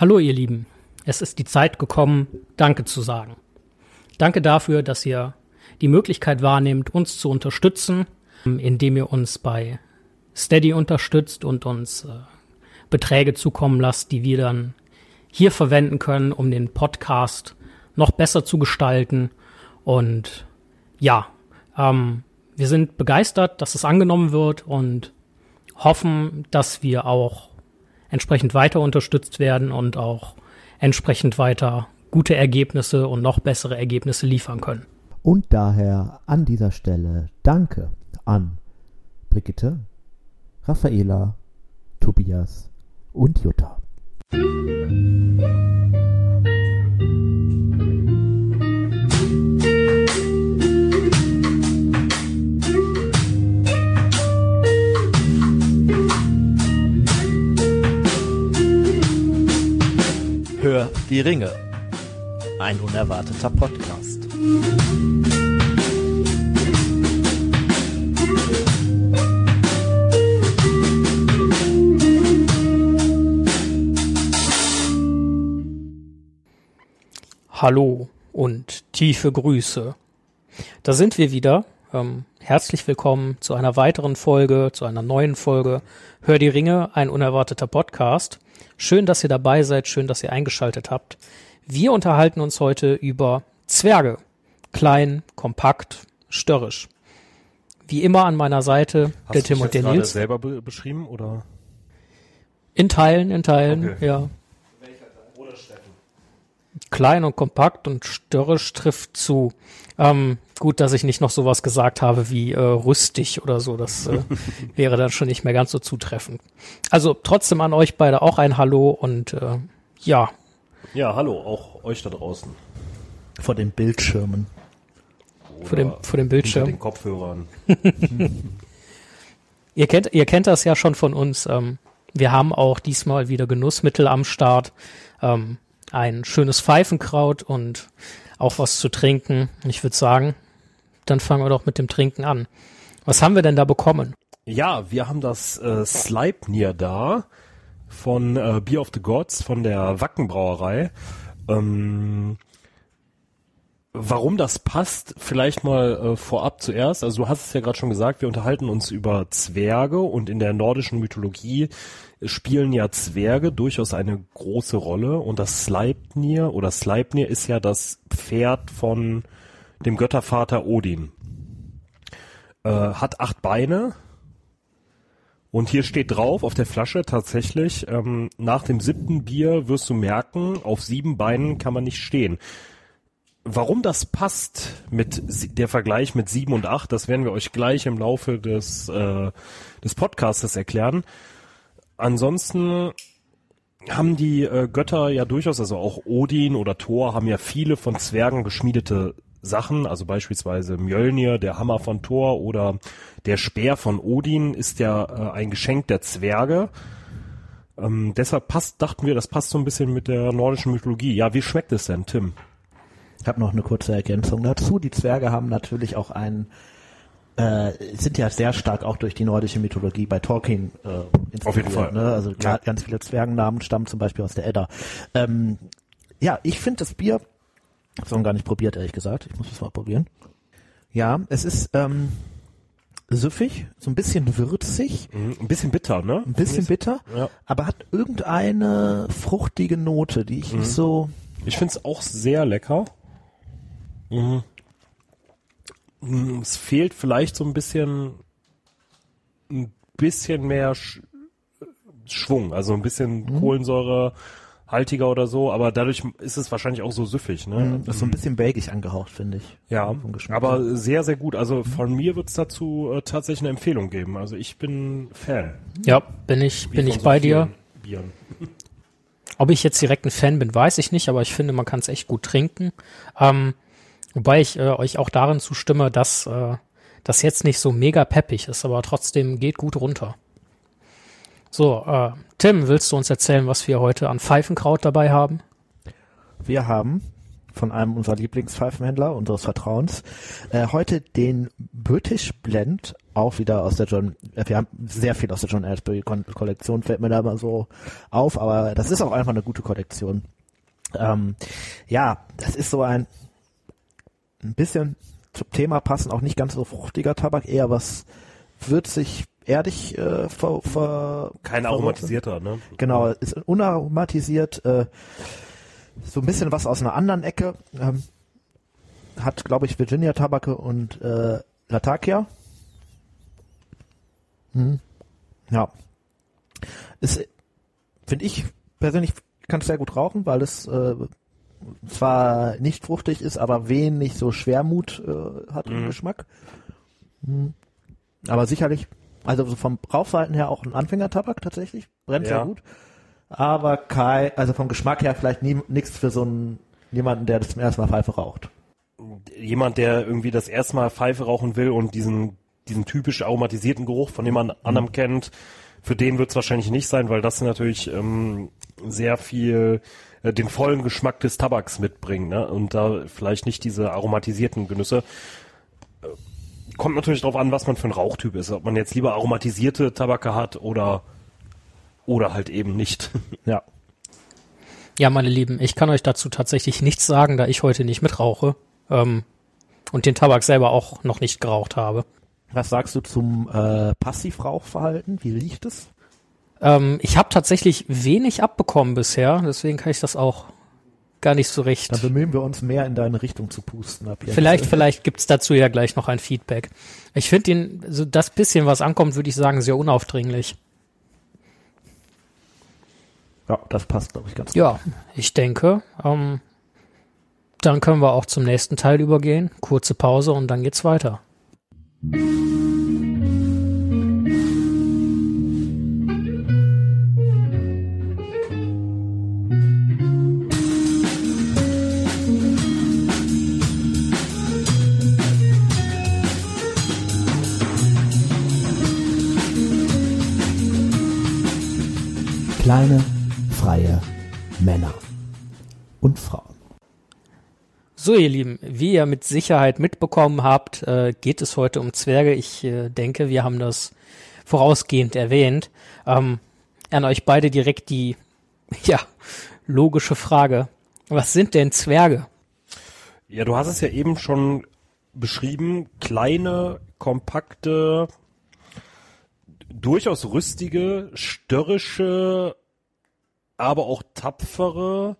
Hallo ihr Lieben, es ist die Zeit gekommen, Danke zu sagen. Danke dafür, dass ihr die Möglichkeit wahrnehmt, uns zu unterstützen, indem ihr uns bei Steady unterstützt und uns äh, Beträge zukommen lasst, die wir dann hier verwenden können, um den Podcast noch besser zu gestalten. Und ja, ähm, wir sind begeistert, dass es angenommen wird und hoffen, dass wir auch entsprechend weiter unterstützt werden und auch entsprechend weiter gute Ergebnisse und noch bessere Ergebnisse liefern können. Und daher an dieser Stelle Danke an Brigitte, Raffaela, Tobias und Jutta. Hör die Ringe. Ein unerwarteter Podcast. Hallo und tiefe Grüße. Da sind wir wieder. Ähm, herzlich willkommen zu einer weiteren Folge, zu einer neuen Folge Hör die Ringe, ein unerwarteter Podcast. Schön, dass ihr dabei seid, schön, dass ihr eingeschaltet habt. Wir unterhalten uns heute über Zwerge. Klein, kompakt, störrisch. Wie immer an meiner Seite Hast der du Tim und der jetzt gerade Nils. selber be beschrieben oder? In Teilen, in Teilen, Okay. ja. Klein und kompakt und störrisch trifft zu. Ähm, gut, dass ich nicht noch sowas gesagt habe wie äh, rüstig oder so. Das äh, wäre dann schon nicht mehr ganz so zutreffend. Also trotzdem an euch beide auch ein Hallo und äh, ja, Ja, hallo, auch euch da draußen. Vor den Bildschirmen. vor dem, vor dem Bildschirm. den Kopfhörern. Ihr kennt, ihr kennt das ja schon von uns. Ähm, wir haben auch diesmal wieder Genussmittel am Start. Ähm, ein schönes Pfeifenkraut und auch was zu trinken. Ich würde sagen, dann fangen wir doch mit dem Trinken an. Was haben wir denn da bekommen? Ja, wir haben das äh, Sleipnir da von äh, Beer of the Gods von der Wackenbrauerei. Ähm, warum das passt, vielleicht mal äh, vorab zuerst. Also du hast es ja gerade schon gesagt, wir unterhalten uns über Zwerge und in der nordischen Mythologie spielen ja Zwerge durchaus eine große Rolle und das Sleipnir oder Sleipnir ist ja das Pferd von dem Göttervater Odin. Äh, hat acht Beine, und hier steht drauf auf der Flasche tatsächlich, ähm, nach dem siebten Bier wirst du merken, auf sieben Beinen kann man nicht stehen. Warum das passt mit der Vergleich mit sieben und acht, das werden wir euch gleich im Laufe des, äh, des Podcastes erklären. Ansonsten haben die äh, Götter ja durchaus, also auch Odin oder Thor haben ja viele von Zwergen geschmiedete Sachen, also beispielsweise Mjölnir, der Hammer von Thor oder der Speer von Odin ist ja äh, ein Geschenk der Zwerge. Ähm, deshalb passt, dachten wir, das passt so ein bisschen mit der nordischen Mythologie. Ja, wie schmeckt es denn, Tim? Ich habe noch eine kurze Ergänzung dazu. Die Zwerge haben natürlich auch einen, äh, sind ja sehr stark auch durch die nordische Mythologie bei Tolkien äh, inspiriert. Auf jeden Fall. Ne? Also Ja. ga- ganz viele Zwergennamen stammen zum Beispiel aus der Edda. Ähm, ja, ich finde das Bier, es noch gar nicht probiert, ehrlich gesagt. Ich muss es mal probieren. Ja, es ist ähm, süffig, so ein bisschen würzig, Mhm, ein bisschen bitter, ne? ein bisschen bitter, Ja. aber hat irgendeine fruchtige Note, die ich nicht so Ich finde es auch sehr lecker. Mhm. Es fehlt vielleicht so ein bisschen, ein bisschen mehr Sch Schwung, also ein bisschen Kohlensäure haltiger oder so, aber dadurch ist es wahrscheinlich auch so süffig, ne? Das ist so ein bisschen belgisch angehaucht, finde ich. Ja, aber sehr, sehr gut. Also von mir wird es dazu äh, tatsächlich eine Empfehlung geben. Also ich bin Fan. Ja, bin ich, Wie bin ich so bei dir. Bieren. Ob ich jetzt direkt ein Fan bin, weiß ich nicht, aber ich finde, man kann es echt gut trinken. Ähm, wobei ich äh, euch auch darin zustimme, dass äh, das jetzt nicht so mega peppig ist, aber trotzdem geht gut runter. So, äh, Tim, willst du uns erzählen, was wir heute an Pfeifenkraut dabei haben? Wir haben von einem unserer Lieblingspfeifenhändler unseres Vertrauens äh, heute den British Blend auch wieder aus der John, äh, wir haben sehr viel aus der John Asbury Kollektion, fällt mir da mal so auf, aber das ist auch einfach eine gute Kollektion. Ähm, ja, das ist so ein, ein bisschen zum Thema passen, auch nicht ganz so fruchtiger Tabak, eher was würzig, erdig äh, ver, ver, Kein aromatisierter, ne? Genau, ist unaromatisiert, äh, so ein bisschen was aus einer anderen Ecke. Ähm, hat, glaube ich, Virginia Tabake und äh, Latakia. Hm. Ja. Ist, finde ich persönlich, kann es sehr gut rauchen, weil es äh, zwar nicht fruchtig ist, aber wenig so Schwermut äh, hat im Mhm. Geschmack. Hm. Aber sicherlich, also so vom Rauchverhalten her auch ein Anfängertabak tatsächlich, brennt sehr Ja. gut. Aber kein, also vom Geschmack her vielleicht nichts für so einen jemanden, der das zum ersten Mal Pfeife raucht. Jemand, der irgendwie das erste Mal Pfeife rauchen will und diesen, diesen typisch aromatisierten Geruch, von dem man anderem kennt, für den wird es wahrscheinlich nicht sein, weil das natürlich ähm, sehr viel äh, den vollen Geschmack des Tabaks mitbringt, ne? Und da vielleicht nicht diese aromatisierten Genüsse. Äh, Kommt natürlich darauf an, was man für ein Rauchtyp ist. Ob man jetzt lieber aromatisierte Tabake hat oder oder halt eben nicht. Ja. Ja, meine Lieben, ich kann euch dazu tatsächlich nichts sagen, da ich heute nicht mitrauche ähm, und den Tabak selber auch noch nicht geraucht habe. Was sagst du zum äh, Passivrauchverhalten? Wie riecht es? Ähm, ich habe tatsächlich wenig abbekommen bisher, deswegen kann ich das auch gar nicht so recht. Dann bemühen wir uns mehr in deine Richtung zu pusten ab jetzt. Vielleicht, vielleicht gibt's dazu ja gleich noch ein Feedback. Ich finde ihn, so das bisschen, was ankommt, würde ich sagen, sehr unaufdringlich. Ja, das passt, glaube ich, ganz gut. Ja, ich denke, ähm, dann können wir auch zum nächsten Teil übergehen. Kurze Pause und dann geht's weiter. Und Frauen. So, ihr Lieben, wie ihr mit Sicherheit mitbekommen habt, äh, geht es heute um Zwerge. Ich äh, denke, wir haben das vorausgehend erwähnt. Ähm, an euch beide direkt die, ja, logische Frage. Was sind denn Zwerge? Ja, du hast es ja eben schon beschrieben. Kleine, kompakte, durchaus rüstige, störrische, aber auch tapfere,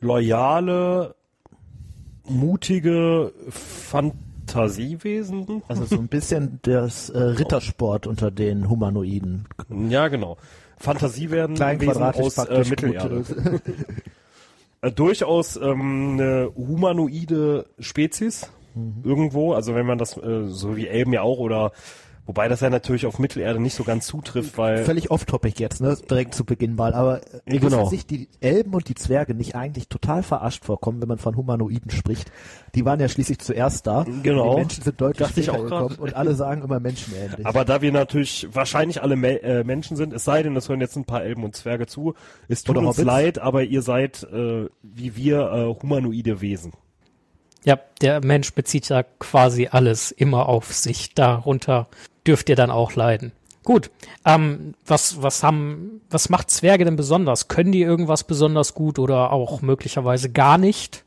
loyale, mutige Fantasiewesen. Also so ein bisschen das äh, Rittersport unter den Humanoiden. Ja, genau. Fantasiewesen Klein Wesen aus äh. Mittelerde. gute- Äh, durchaus ähm, eine humanoide Spezies Mhm. irgendwo. Also wenn man das äh, so wie Elben ja auch oder wobei das ja natürlich auf Mittelerde nicht so ganz zutrifft, weil Völlig off-topic jetzt, ne? Direkt zu Beginn mal. Aber äh, Genau. genau. sich die Elben und die Zwerge nicht eigentlich total verarscht vorkommen, wenn man von Humanoiden spricht. Die waren ja schließlich zuerst da. Genau. Die Menschen sind deutlich später auch gekommen und alle sagen immer menschenähnlich. aber da wir natürlich wahrscheinlich alle Me äh, Menschen sind, es sei denn, es hören jetzt ein paar Elben und Zwerge zu, es tut Oder uns Hobbits. leid, aber ihr seid äh, wie wir äh, humanoide Wesen. Ja, der Mensch bezieht ja quasi alles immer auf sich. Darunter dürft ihr dann auch leiden. Gut, ähm, was, was haben, was macht Zwerge denn besonders? Können die irgendwas besonders gut oder auch möglicherweise gar nicht?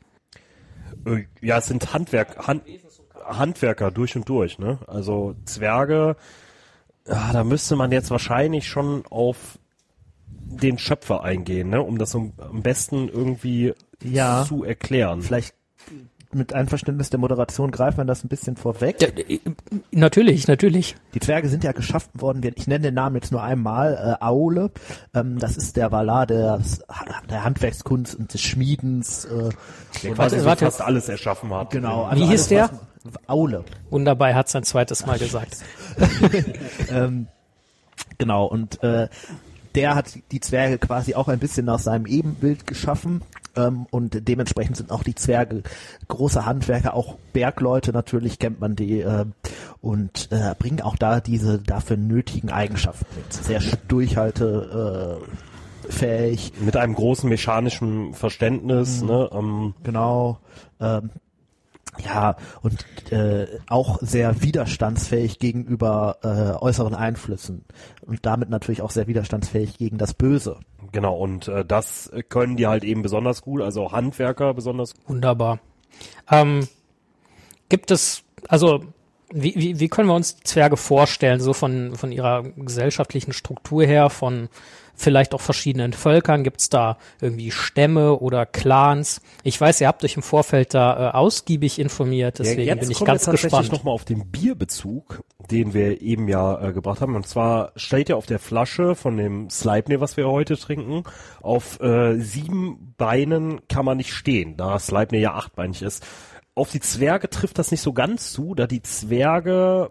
Äh, ja, es sind Handwerk, Hand, Handwerker durch und durch, ne? Also Zwerge, ja, da müsste man jetzt wahrscheinlich schon auf den Schöpfer eingehen, ne? Um das am am besten irgendwie Ja. zu erklären. Vielleicht mit Einverständnis der Moderation greift man das ein bisschen vorweg. Ja, äh, natürlich, natürlich. Die Zwerge sind ja geschaffen worden. Ich nenne den Namen jetzt nur einmal. Äh, Aule. Ähm, das ist der Valar des, der Handwerkskunst und des Schmiedens. Äh, Der quasi warte, so warte. fast alles erschaffen hat. genau. Wie hieß der? was- Aule. Wunderbar, er hat sein zweites Mal gesagt. ähm, genau, und äh, der hat die Zwerge quasi auch ein bisschen nach seinem Ebenbild geschaffen. Ähm, und dementsprechend sind auch die Zwerge große Handwerker, auch Bergleute natürlich kennt man die äh, und äh, bringen auch da diese dafür nötigen Eigenschaften mit. Sehr durchhalte äh, fähig, Mit einem großen mechanischen Verständnis, Mhm. ne? Ähm, genau. Ähm, Ja, und äh, auch sehr widerstandsfähig gegenüber äh, äußeren Einflüssen und damit natürlich auch sehr widerstandsfähig gegen das Böse. Genau, und äh, das können die halt eben besonders gut, also Handwerker besonders gut. Wunderbar. Ähm, gibt es, also wie, wie, wie können wir uns die Zwerge vorstellen, so von, von ihrer gesellschaftlichen Struktur her, von vielleicht auch verschiedenen Völkern? Gibt es da irgendwie Stämme oder Clans? Ich weiß, ihr habt euch im Vorfeld da äh, ausgiebig informiert, deswegen ja, bin ich kommen ganz wir tatsächlich gespannt. nochmal auf den Bierbezug, den wir eben ja äh, gebracht haben. Und zwar steht ja auf der Flasche von dem Sleipnir, was wir heute trinken, auf äh, sieben Beinen kann man nicht stehen, da Sleipnir ja achtbeinig ist. Auf die Zwerge trifft das nicht so ganz zu, da die Zwerge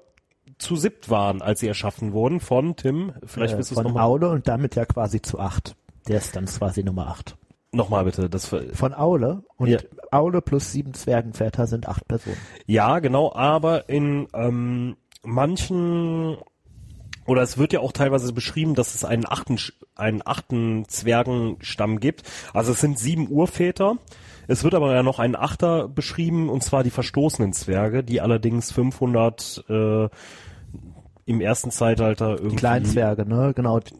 zu siebt waren, als sie erschaffen wurden von Tim. Vielleicht Äh, willst du es von nochmal Aule und damit ja quasi zu acht. Der ist dann quasi Nummer acht. noch mal bitte. Das, Von Aule und Ja. Aule plus sieben Zwergenväter sind acht Personen. Ja, genau, aber in ähm, manchen oder es wird ja auch teilweise beschrieben, dass es einen achten, einen achten Zwergenstamm gibt. Also es sind sieben Urväter. Es wird aber ja noch ein Achter beschrieben, und zwar die verstoßenen Zwerge, die allerdings 500 äh, im ersten Zeitalter irgendwie... Die Kleinzwerge, ne? Genau. Die,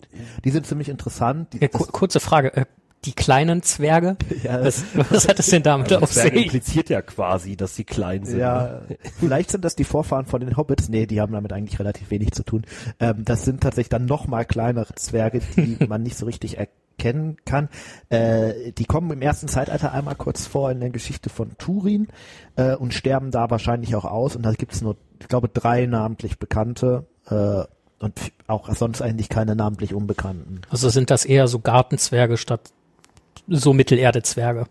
die sind ziemlich interessant. Die, Ja, ku kurze Frage, äh, die kleinen Zwerge? ja, Was, was hat es denn damit Also auf Zwerge sich? impliziert ja quasi, dass sie klein sind. ne? Ja, vielleicht sind das die Vorfahren von den Hobbits. Nee, die haben damit eigentlich relativ wenig zu tun. Ähm, das sind tatsächlich dann noch mal kleinere Zwerge, die man nicht so richtig erkennen kann. Äh, die kommen im ersten Zeitalter einmal kurz vor in der Geschichte von Turin äh, und sterben da wahrscheinlich auch aus. Und da gibt es nur, ich glaube, drei namentlich bekannte äh, und auch sonst eigentlich keine namentlich unbekannten. Also sind das eher so Gartenzwerge statt so Mittelerde-Zwerge?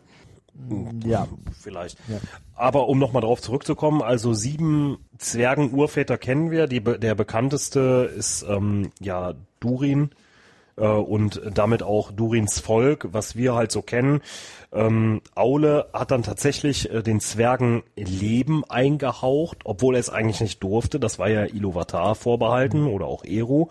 Ja, vielleicht. Ja. Aber um nochmal drauf zurückzukommen, also sieben Zwergen-Urväter kennen wir. Die, der bekannteste ist ähm, ja Durin äh, und damit auch Durins Volk, was wir halt so kennen. Ähm, Aule hat dann tatsächlich äh, den Zwergen Leben eingehaucht, obwohl er es eigentlich nicht durfte. Das war ja Iluvatar vorbehalten oder auch Eru.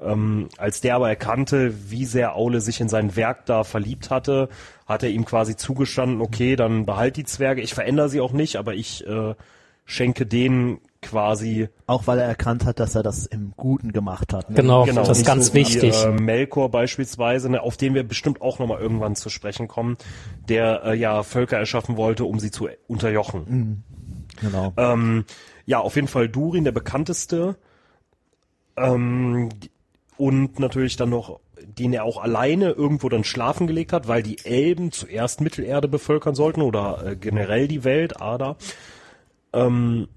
Ähm, als der aber erkannte, wie sehr Aule sich in sein Werk da verliebt hatte, hat er ihm quasi zugestanden, okay, dann behalt die Zwerge, ich verändere sie auch nicht, aber ich äh, schenke denen quasi auch weil er erkannt hat, dass er das im Guten gemacht hat. Ne? Genau, genau, das ist ganz so wie, wichtig. Äh, Melkor beispielsweise, ne, auf den wir bestimmt auch nochmal irgendwann zu sprechen kommen, der äh, ja Völker erschaffen wollte, um sie zu unterjochen. Genau. Ähm, ja, auf jeden Fall Durin, der bekannteste. Ähm, und natürlich dann noch, den er auch alleine irgendwo dann schlafen gelegt hat, weil die Elben zuerst Mittelerde bevölkern sollten oder äh, generell die Welt, Ada. Ähm,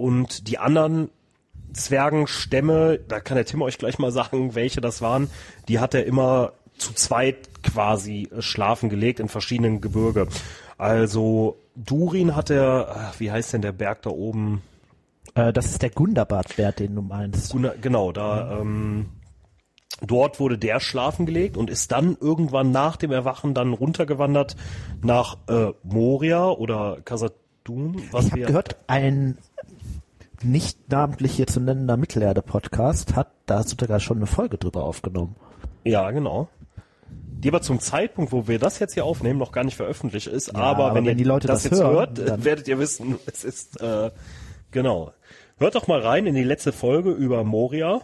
und die anderen Zwergenstämme, da kann der Tim euch gleich mal sagen, welche das waren, die hat er immer zu zweit quasi äh, schlafen gelegt in verschiedenen Gebirge. Also Durin hat er, wie heißt denn der Berg da oben? Äh, das ist der Gundabad-Wert, den du meinst. Genau, da ähm, dort wurde der schlafen gelegt und ist dann irgendwann nach dem Erwachen dann runtergewandert nach äh, Moria oder Khazad-dûm, was Ich habe gehört, ein nicht namentlich hier zu nennender Mittelerde-Podcast hat da sogar schon eine Folge drüber aufgenommen. ja genau. Die aber zum Zeitpunkt, wo wir das jetzt hier aufnehmen, noch gar nicht veröffentlicht ist. Ja, aber, aber wenn, wenn ihr die Leute das, das jetzt hören, hört, werdet ihr wissen, es ist äh, genau. Hört doch mal rein in die letzte Folge über Moria.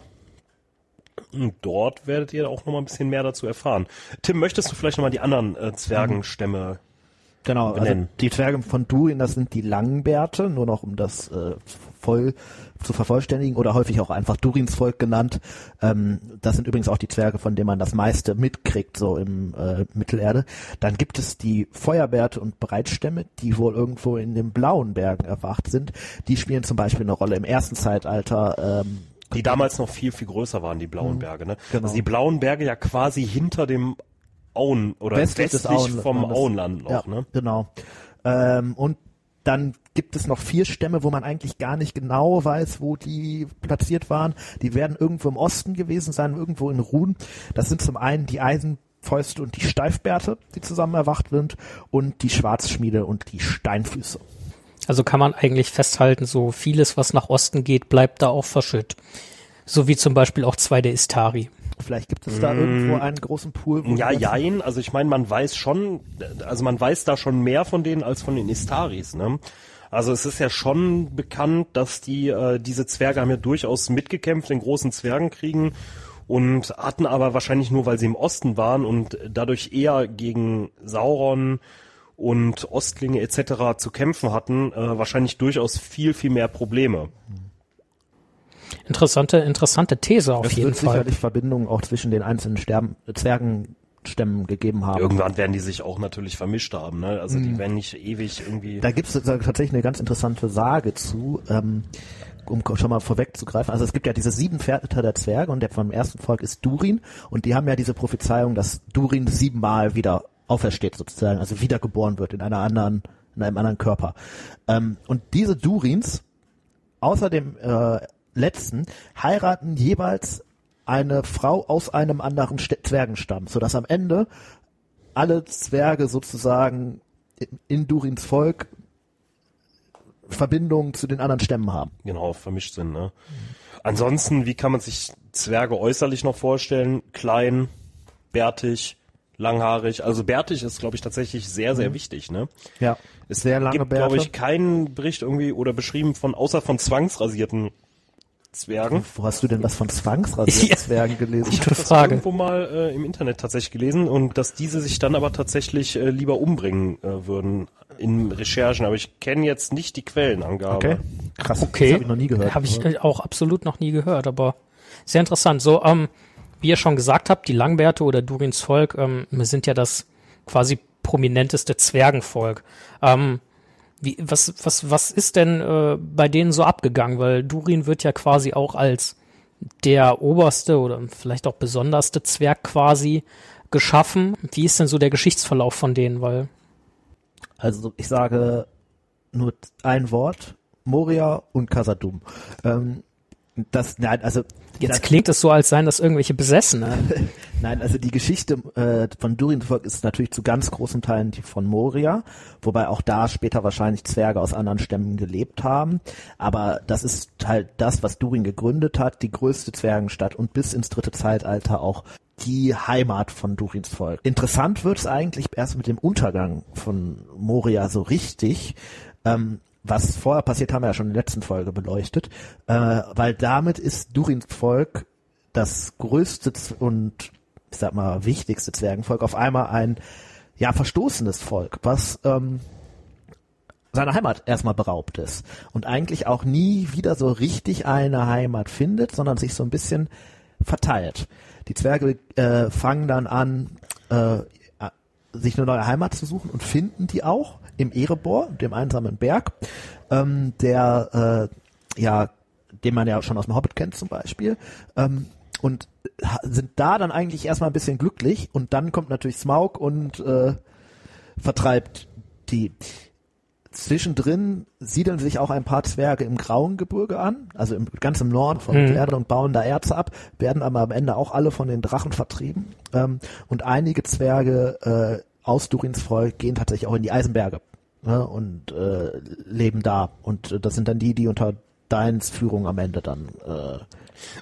Und dort werdet ihr auch noch mal ein bisschen mehr dazu erfahren. Tim, möchtest du vielleicht noch mal die anderen äh, Zwergenstämme Genau, also benennen? die Zwerge von Durin, das sind die Langbärte, nur noch um das äh, voll zu vervollständigen oder häufig auch einfach Durins Volk genannt. Ähm, das sind übrigens auch die Zwerge, von denen man das meiste mitkriegt, so im äh, Mittelerde. Dann gibt es die Feuerbärte und Breitstämme, die wohl irgendwo in den blauen Bergen erwacht sind. Die spielen zum Beispiel eine Rolle im ersten Zeitalter. Ähm, Die damals noch viel, viel größer waren, die blauen Berge, ne? genau. Also die blauen Berge ja quasi hinter dem Auen oder westlich westlich, Auenlandes. vom Auenland noch, ja, ne? Genau. Ähm, und dann gibt es noch vier Stämme, wo man eigentlich gar nicht genau weiß, wo die platziert waren. Die werden irgendwo im Osten gewesen sein, irgendwo in Ruhen. Das sind zum einen die Eisenfäuste und die Steifbärte, die zusammen erwacht sind, und die Schwarzschmiede und die Steinfüße. Also kann man eigentlich festhalten, so vieles, was nach Osten geht, bleibt da auch verschütt. So wie zum Beispiel auch zwei der Istari. Vielleicht gibt es da irgendwo einen großen Pool. Mm. Ja, jein. Also ich meine, man weiß schon, also man weiß da schon mehr von denen als von den Istaris. Ne? Also es ist ja schon bekannt, dass die äh, diese Zwerge haben ja durchaus mitgekämpft in großen Zwergenkriegen und hatten aber wahrscheinlich nur, weil sie im Osten waren und dadurch eher gegen Sauron und Ostlinge etc. zu kämpfen hatten, äh, wahrscheinlich durchaus viel, viel mehr Probleme. Interessante, interessante These auf es jeden wird Fall. sicherlich Verbindungen auch zwischen den einzelnen Sterben, Zwergenstämmen gegeben haben. Irgendwann werden die sich auch natürlich vermischt haben, ne? Also die werden nicht ewig irgendwie. Da gibt es tatsächlich eine ganz interessante Sage zu, ähm, um schon mal vorwegzugreifen. Also es gibt ja diese sieben Väter der Zwerge und der vom ersten Volk ist Durin und die haben ja diese Prophezeiung, dass Durin siebenmal wieder aufersteht sozusagen, also wiedergeboren wird in einer anderen, in einem anderen Körper. Ähm, und diese Durins, außer dem äh, letzten, heiraten jeweils eine Frau aus einem anderen St Zwergenstamm, sodass am Ende alle Zwerge sozusagen in, in Durins Volk Verbindungen zu den anderen Stämmen haben. genau, vermischt sind, ne? Ansonsten, wie kann man sich Zwerge äußerlich noch vorstellen? Klein, bärtig, langhaarig. Also bärtig ist, glaube ich, tatsächlich sehr, sehr wichtig, ne? Ja, Es sehr lange gibt, glaube ich, keinen Bericht irgendwie oder beschrieben von, außer von zwangsrasierten Zwergen. Wo hast du denn was von zwangsrasierten Ja. Gelesen? Gute das Frage. irgendwo mal äh, im Internet tatsächlich gelesen und dass diese sich dann aber tatsächlich äh, lieber umbringen äh, würden in Recherchen. Aber ich kenne jetzt nicht die Quellenangabe. Okay, krass. Okay, Das habe ich noch nie gehört. Habe ich äh, auch absolut noch nie gehört, aber sehr interessant. So, ähm, wie ihr schon gesagt habt, die Langbärte oder Durins Volk ähm, sind ja das quasi prominenteste Zwergenvolk. Ähm, wie, was, was, was ist denn äh, bei denen so abgegangen? Weil Durin wird ja quasi auch als der oberste oder vielleicht auch besonderste Zwerg quasi geschaffen. Wie ist denn so der Geschichtsverlauf von denen? Weil Also ich sage nur ein Wort, Moria und Casadum. Ähm, das, nein, also jetzt klingt es so, als seien das irgendwelche Besessene. Nein, also die Geschichte äh, von Durins Volk ist natürlich zu ganz großen Teilen die von Moria, wobei auch da später wahrscheinlich Zwerge aus anderen Stämmen gelebt haben. Aber das ist halt das, was Durin gegründet hat, die größte Zwergenstadt und bis ins dritte Zeitalter auch die Heimat von Durins Volk. Interessant wird es eigentlich erst mit dem Untergang von Moria so richtig. Ähm, was vorher passiert, haben wir ja schon in der letzten Folge beleuchtet, äh, weil damit ist Durins Volk das größte und ich sag mal wichtigste Zwergenvolk auf einmal ein ja verstoßenes Volk, was ähm, seiner Heimat erstmal beraubt ist und eigentlich auch nie wieder so richtig eine Heimat findet, sondern sich so ein bisschen verteilt. Die Zwerge äh, fangen dann an, äh, sich eine neue Heimat zu suchen und finden die auch im Erebor, dem einsamen Berg, ähm, der äh, ja, den man ja schon aus dem Hobbit kennt zum Beispiel, ähm, und sind da dann eigentlich erstmal ein bisschen glücklich und dann kommt natürlich Smaug und äh, vertreibt die. Zwischendrin siedeln sich auch ein paar Zwerge im Grauen Gebirge an, also im, ganz im Norden von Mhm. Mittelerde und bauen da Erze ab, werden aber am Ende auch alle von den Drachen vertrieben. Ähm, und einige Zwerge äh, aus Durins Volk gehen tatsächlich auch in die Eisenberge ne, und äh, leben da. Und äh, das sind dann die, die unter Deins Führung am Ende dann äh,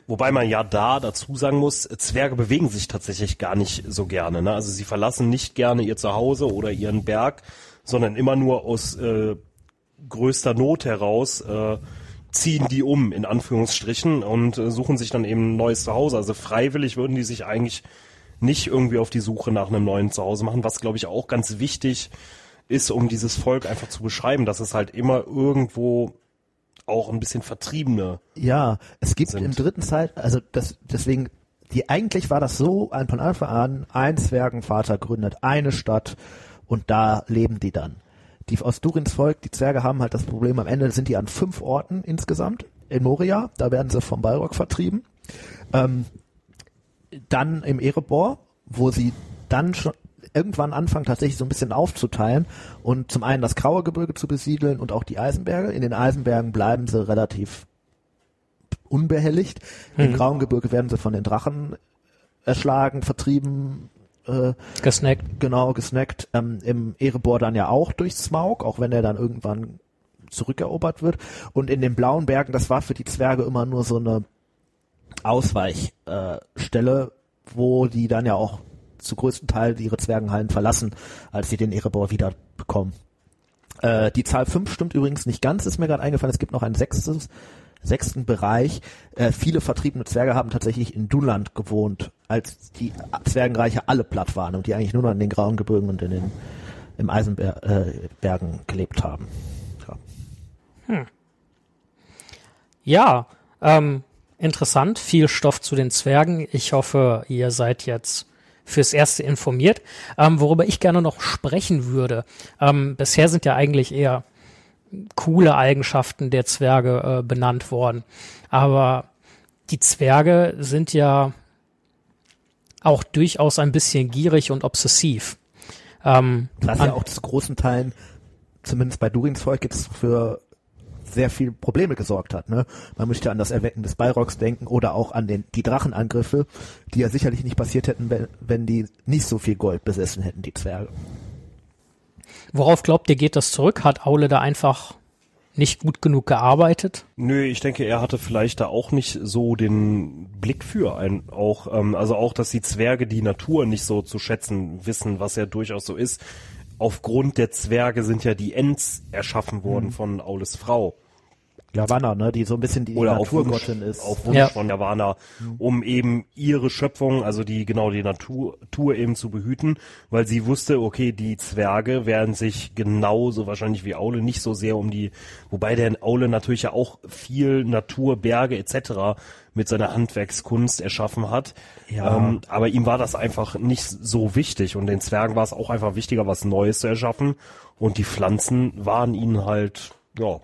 Wobei man ja da dazu sagen muss, Zwerge bewegen sich tatsächlich gar nicht so gerne. Ne? Also sie verlassen nicht gerne ihr Zuhause oder ihren Berg, sondern immer nur aus äh, größter Not heraus äh, ziehen die um, in Anführungsstrichen, und äh, suchen sich dann eben ein neues Zuhause. Also freiwillig würden die sich eigentlich nicht irgendwie auf die Suche nach einem neuen Zuhause machen, was glaube ich auch ganz wichtig ist, um dieses Volk einfach zu beschreiben, dass es halt immer irgendwo auch ein bisschen Vertriebene Ja, es gibt sind. im dritten Zeit, also das, deswegen, die eigentlich war das so, ein von Anfang an, ein Zwergenvater gründet eine Stadt und da leben die dann. Die aus Durins Volk, die Zwerge haben halt das Problem, am Ende sind die an fünf Orten insgesamt in Moria, da werden sie vom Balrog vertrieben. Ähm, dann im Erebor, wo sie dann schon irgendwann anfangen tatsächlich so ein bisschen aufzuteilen und zum einen das Graue Gebirge zu besiedeln und auch die Eisenberge. In den Eisenbergen bleiben sie relativ unbehelligt. Im Grauen Gebirge werden sie von den Drachen erschlagen, vertrieben, äh, Gesnackt. genau gesnackt. Ähm, Im Erebor dann ja auch durch Smaug, auch wenn er dann irgendwann zurückerobert wird. Und in den Blauen Bergen, das war für die Zwerge immer nur so eine Ausweichstelle, Stelle, wo die dann ja auch zu größten Teil ihre Zwergenhallen verlassen, als sie den Erebor wieder bekommen. Äh, die Zahl 5 stimmt übrigens nicht ganz, ist mir gerade eingefallen. Es gibt noch ein sechstes, sechsten Bereich. Äh, viele vertriebene Zwerge haben tatsächlich in Dunland gewohnt, als die Zwergenreiche alle platt waren und die eigentlich nur noch in den grauen Gebirgen und in den im Eisenbergen äh, gelebt haben. Ja, Ja, ähm, interessant, viel Stoff zu den Zwergen. Ich hoffe, ihr seid jetzt fürs Erste informiert. Ähm, worüber ich gerne noch sprechen würde. Ähm, bisher sind ja eigentlich eher coole Eigenschaften der Zwerge äh, benannt worden. Aber die Zwerge sind ja auch durchaus ein bisschen gierig und obsessiv. Ähm, Was ja auch zu großen Teilen, zumindest bei Durins Volk, jetzt für sehr viele Probleme gesorgt hat. Ne? Man möchte an das Erwecken des Balrogs denken oder auch an den, die Drachenangriffe, die ja sicherlich nicht passiert hätten, wenn, wenn die nicht so viel Gold besessen hätten, die Zwerge. Worauf glaubt ihr, geht das zurück? Hat Aule da einfach nicht gut genug gearbeitet? Nö, ich denke, er hatte vielleicht da auch nicht so den Blick für ein, auch, ähm, also auch, dass die Zwerge die Natur nicht so zu schätzen wissen, was ja durchaus so ist. Aufgrund der Zwerge sind ja die Ents erschaffen worden mhm. von Aules Frau. Yavanna, ne, die so ein bisschen die Oder Naturgottin ist. Auf Wunsch ja. von Yavanna, um eben ihre Schöpfung, also die genau die Natur, Natur eben zu behüten, weil sie wusste, okay, die Zwerge werden sich genauso wahrscheinlich wie Aule nicht so sehr um die, wobei der Aule natürlich ja auch viel Natur, Berge etc. mit seiner Handwerkskunst erschaffen hat. Ja. Ähm, aber ihm war das einfach nicht so wichtig und den Zwergen war es auch einfach wichtiger, was Neues zu erschaffen und die Pflanzen waren ihnen halt, ja,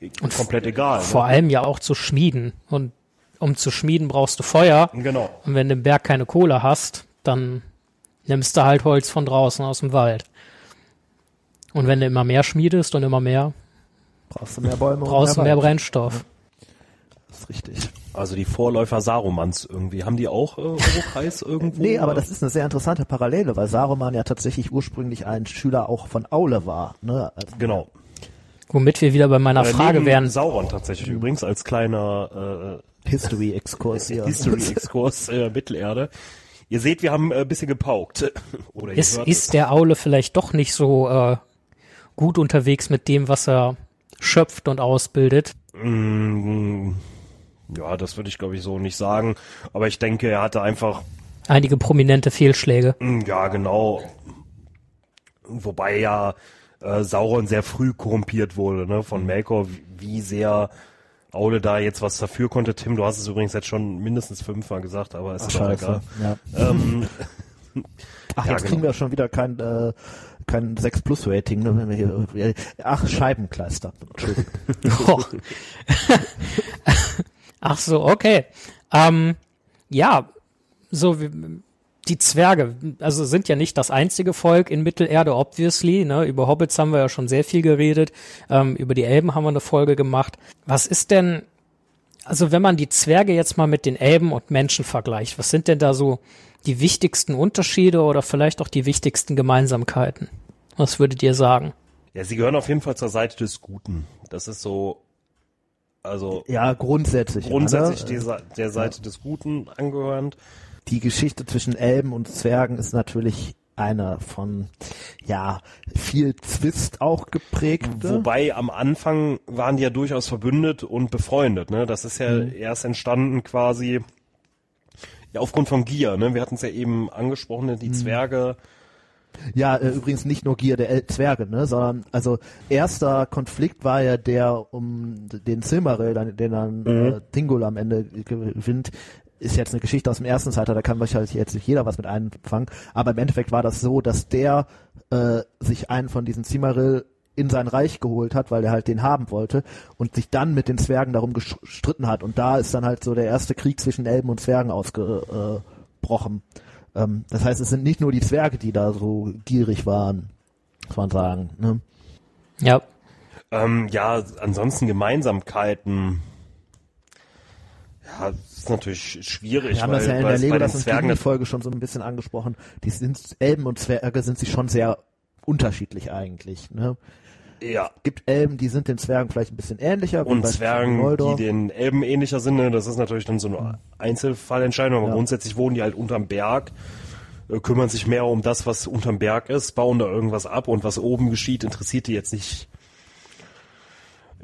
und komplett egal. Vor ne? allem ja auch zu schmieden. Und um zu schmieden brauchst du Feuer. Genau. Und wenn du im Berg keine Kohle hast, dann nimmst du halt Holz von draußen aus dem Wald. Und wenn du immer mehr schmiedest und immer mehr, brauchst du mehr Bäume brauchst du mehr, mehr Brennstoff. Das ist richtig. Also die Vorläufer Sarumans irgendwie, haben die auch äh, Urukreis irgendwo? nee, aber das ist eine sehr interessante Parallele, weil Saruman ja tatsächlich ursprünglich ein Schüler auch von Aule war. Ne? Also genau. Womit wir wieder bei meiner äh, Frage wären. Sauron tatsächlich übrigens als kleiner äh, History-Exkurs ja. History-Exkurs äh, Mittelerde. Ihr seht, wir haben ein äh, bisschen gepaukt. Oder ist, ist der Aule vielleicht doch nicht so äh, gut unterwegs mit dem, was er schöpft und ausbildet? Mm, ja, das würde ich glaube ich so nicht sagen. Aber ich denke, er hatte einfach einige prominente Fehlschläge. Mm, ja, genau. Wobei ja äh, Sauron sehr früh korrumpiert wurde, ne, von Melkor, wie sehr Aule da jetzt was dafür konnte. Tim, du hast es übrigens jetzt schon mindestens fünfmal gesagt, aber ist Ach, doch egal. Ja. Ähm, Ach, jetzt ja, kriegen genau. wir schon wieder kein, äh, kein 6 Plus Rating, ne, wenn wir hier, ach, Scheibenkleister. Entschuldigung. oh. ach so, okay. Ähm, ja, so wie, die Zwerge, also sind ja nicht das einzige Volk in Mittelerde, obviously. Ne? Über Hobbits haben wir ja schon sehr viel geredet. Ähm, über die Elben haben wir eine Folge gemacht. Was ist denn, also wenn man die Zwerge jetzt mal mit den Elben und Menschen vergleicht, was sind denn da so die wichtigsten Unterschiede oder vielleicht auch die wichtigsten Gemeinsamkeiten? Was würdet ihr sagen? Ja, sie gehören auf jeden Fall zur Seite des Guten. Das ist so, also. Ja, grundsätzlich. Grundsätzlich die, der Seite ja. des Guten angehörend die Geschichte zwischen Elben und Zwergen ist natürlich eine von ja viel Zwist auch geprägt. Wobei am Anfang waren die ja durchaus verbündet und befreundet. Ne? Das ist ja mhm. erst entstanden quasi ja aufgrund von Gier. Ne? Wir hatten es ja eben angesprochen, die mhm. Zwerge. Ja, äh, übrigens nicht nur Gier der El Zwerge, ne, sondern also erster Konflikt war ja der um den Silmaril, den dann mhm. äh, Tingol am Ende gewinnt, ist jetzt eine Geschichte aus dem ersten Zeitalter, da kann wahrscheinlich jetzt nicht jeder was mit einfangen, aber im Endeffekt war das so, dass der äh, sich einen von diesen Zimaril in sein Reich geholt hat, weil er halt den haben wollte und sich dann mit den Zwergen darum gestritten hat und da ist dann halt so der erste Krieg zwischen Elben und Zwergen ausgebrochen. Ähm, das heißt, es sind nicht nur die Zwerge, die da so gierig waren, muss man sagen. Ne? Ja. Ähm, ja, ansonsten Gemeinsamkeiten. Ja, ist natürlich schwierig. Wir haben weil, das ja in der Legolas und Zwergen Folge schon so ein bisschen angesprochen. Die sind Elben und Zwerge sind sie schon sehr unterschiedlich eigentlich. Ne? Ja. Gibt Elben, die sind den Zwergen vielleicht ein bisschen ähnlicher. Und Zwergen, die den Elben ähnlicher sind. Ne? Das ist natürlich dann so eine Einzelfallentscheidung, aber ja. grundsätzlich wohnen die halt unterm Berg. äh, kümmern sich mehr um das, was unterm Berg ist, bauen da irgendwas ab und was oben geschieht, interessiert die jetzt nicht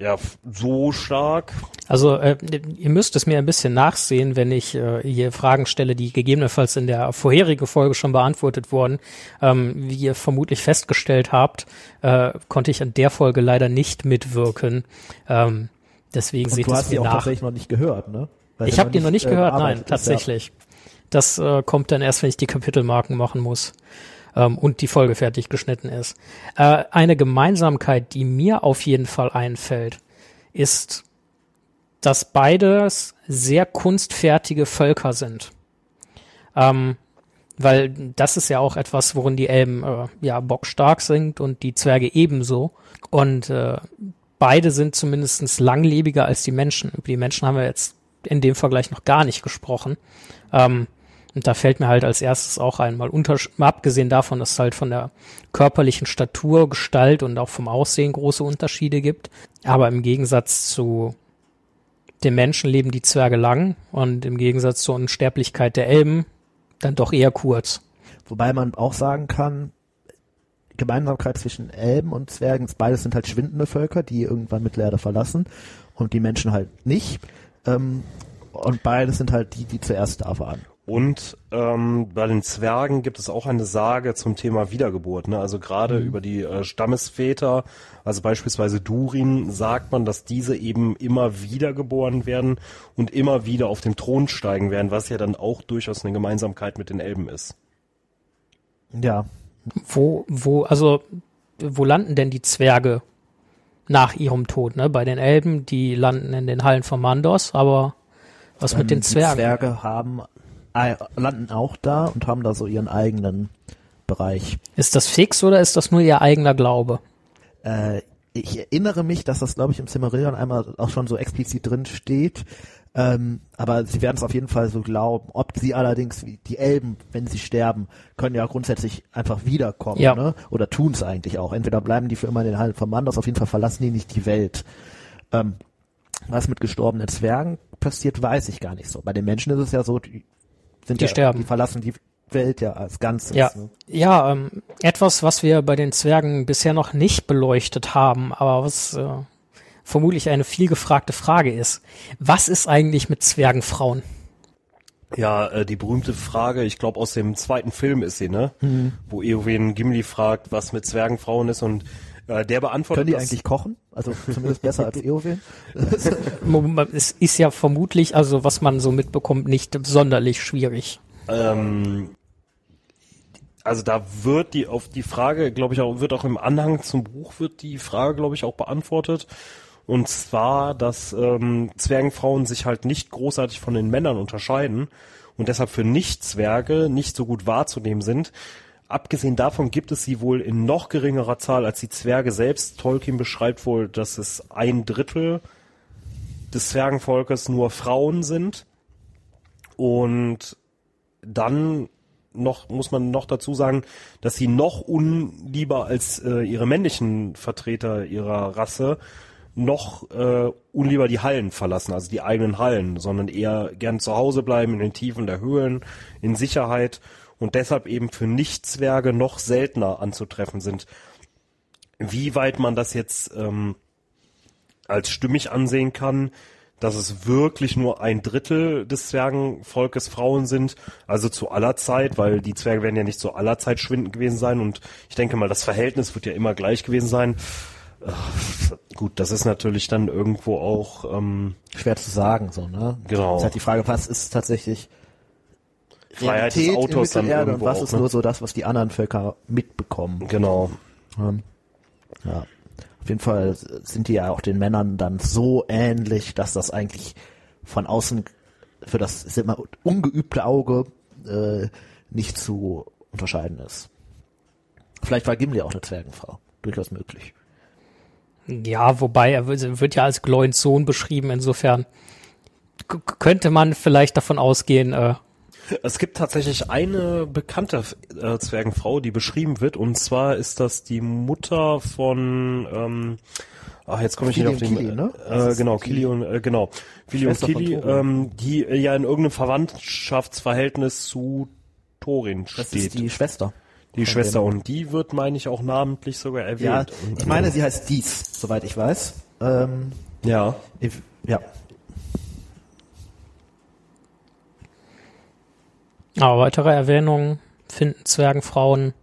ja, so stark. Also äh, ihr müsst es mir ein bisschen nachsehen, wenn ich äh, hier Fragen stelle, die gegebenenfalls in der vorherigen Folge schon beantwortet wurden. Ähm, wie ihr vermutlich festgestellt habt, äh, konnte ich an der Folge leider nicht mitwirken. Ähm, deswegen Und seht du es hast mir die auch nach. tatsächlich noch nicht gehört, ne? Weil Ich habe die noch nicht äh, gehört, nein, ist, ja. tatsächlich. Das äh, kommt dann erst, wenn ich die Kapitelmarken machen muss ähm, und die Folge fertig geschnitten ist. Äh, eine Gemeinsamkeit, die mir auf jeden Fall einfällt, ist, dass beides sehr kunstfertige Völker sind. Ähm, weil das ist ja auch etwas, worin die Elben äh, ja bockstark sind und die Zwerge ebenso. Und äh, beide sind zumindest langlebiger als die Menschen. Über die Menschen haben wir jetzt in dem Vergleich noch gar nicht gesprochen. Ähm, und da fällt mir halt als erstes auch ein, mal, unter, mal abgesehen davon, dass es halt von der körperlichen Statur, Gestalt und auch vom Aussehen große Unterschiede gibt. Aber im Gegensatz zu den Menschen leben die Zwerge lang und im Gegensatz zur Unsterblichkeit der Elben dann doch eher kurz. Wobei man auch sagen kann, Gemeinsamkeit zwischen Elben und Zwergen, beides sind halt schwindende Völker, die irgendwann Mittelerde verlassen und die Menschen halt nicht. Ähm, und beides sind halt die, die zuerst da waren. Und ähm, bei den Zwergen gibt es auch eine Sage zum Thema Wiedergeburt. Ne? Also gerade über die äh, Stammesväter, also beispielsweise Durin, sagt man, dass diese eben immer wiedergeboren werden und immer wieder auf den Thron steigen werden, was ja dann auch durchaus eine Gemeinsamkeit mit den Elben ist. Ja. Wo, wo, also, wo landen denn die Zwerge nach ihrem Tod, ne? Bei den Elben, die landen in den Hallen von Mandos, aber was mit Ähm, den Zwergen? Die Zwerge haben, landen auch da und haben da so ihren eigenen Bereich. Ist das fix oder ist das nur ihr eigener Glaube? Äh, ich erinnere mich, dass das, glaube ich, im Silmarillion einmal auch schon so explizit drin steht. Ähm, aber sie werden es auf jeden Fall so glauben. Ob sie allerdings, wie die Elben, wenn sie sterben, können ja grundsätzlich einfach wiederkommen, Ja. ne? Oder tun es eigentlich auch. Entweder bleiben die für immer in den Hallen von Mandos, auf jeden Fall verlassen die nicht die Welt. Ähm, was mit gestorbenen Zwergen passiert, weiß ich gar nicht so. Bei den Menschen ist es ja so, die sind Die ja, sterben. die verlassen die Welt ja als Ganzes. Ja, Ne? ja ähm, etwas, was wir bei den Zwergen bisher noch nicht beleuchtet haben, aber was äh, vermutlich eine viel gefragte Frage ist. Was ist eigentlich mit Zwergenfrauen? Ja, äh, die berühmte Frage, ich glaube aus dem zweiten Film ist sie, ne? Wo Eowyn Gimli fragt, was mit Zwergenfrauen ist und äh, der beantwortet Können die das. eigentlich kochen? Also zumindest besser als Eowyn? Es ist ja vermutlich, also was man so mitbekommt, nicht sonderlich schwierig. Ähm, also da wird die auf die Frage, glaube ich, auch wird auch im Anhang zum Buch wird die Frage, glaube ich, auch beantwortet. Und zwar, dass ähm, Zwergenfrauen sich halt nicht großartig von den Männern unterscheiden und deshalb für Nicht-Zwerge nicht so gut wahrzunehmen sind. Abgesehen davon gibt es sie wohl in noch geringerer Zahl als die Zwerge selbst. Tolkien beschreibt wohl, dass es ein Drittel des Zwergenvolkes nur Frauen sind. Und dann noch muss man noch dazu sagen, dass sie noch unlieber als äh, ihre männlichen Vertreter ihrer Rasse noch äh, unlieber die Hallen verlassen, also die eigenen Hallen, sondern eher gern zu Hause bleiben in den Tiefen der Höhlen, in Sicherheit und deshalb eben für Nicht-Zwerge noch seltener anzutreffen sind. Wie weit man das jetzt ähm, als stimmig ansehen kann, dass es wirklich nur ein Drittel des Zwergenvolkes Frauen sind, also zu aller Zeit, weil die Zwerge werden ja nicht zu aller Zeit schwindend gewesen sein und ich denke mal, das Verhältnis wird ja immer gleich gewesen sein. Äh, gut, das ist natürlich dann irgendwo auch ähm, Schwer zu sagen, so, ne? Genau. Das ist halt die Frage, was ist tatsächlich Freiheit des Realität Autors in dann Mittelerde und irgendwo was auch, ist ne? nur so das, was die anderen Völker mitbekommen. genau. Ja. Auf jeden Fall sind die ja auch den Männern dann so ähnlich, dass das eigentlich von außen für das ist immer ungeübte Auge äh, nicht zu unterscheiden ist. Vielleicht war Gimli auch eine Zwergenfrau. Durchaus möglich. Ja, wobei er wird, ja als Gloins Sohn beschrieben, insofern könnte man vielleicht davon ausgehen, äh, Es gibt tatsächlich eine bekannte äh, Zwergenfrau, die beschrieben wird, und zwar ist das die Mutter von, ähm, ach jetzt komme ich Kili nicht auf den, Kili, ne? äh, Das genau, Kili und, äh, genau, Kili und Kili, ähm, die äh, ja in irgendeinem Verwandtschaftsverhältnis zu Thorin Das steht. ist die Schwester. Die Schwester dem- und die wird, meine ich, auch namentlich sogar Ja, erwähnt. Und, ich meine, sie heißt Dies, soweit ich weiß. Ähm, ja. ich, ja. Aber weitere Erwähnungen finden Zwergenfrauen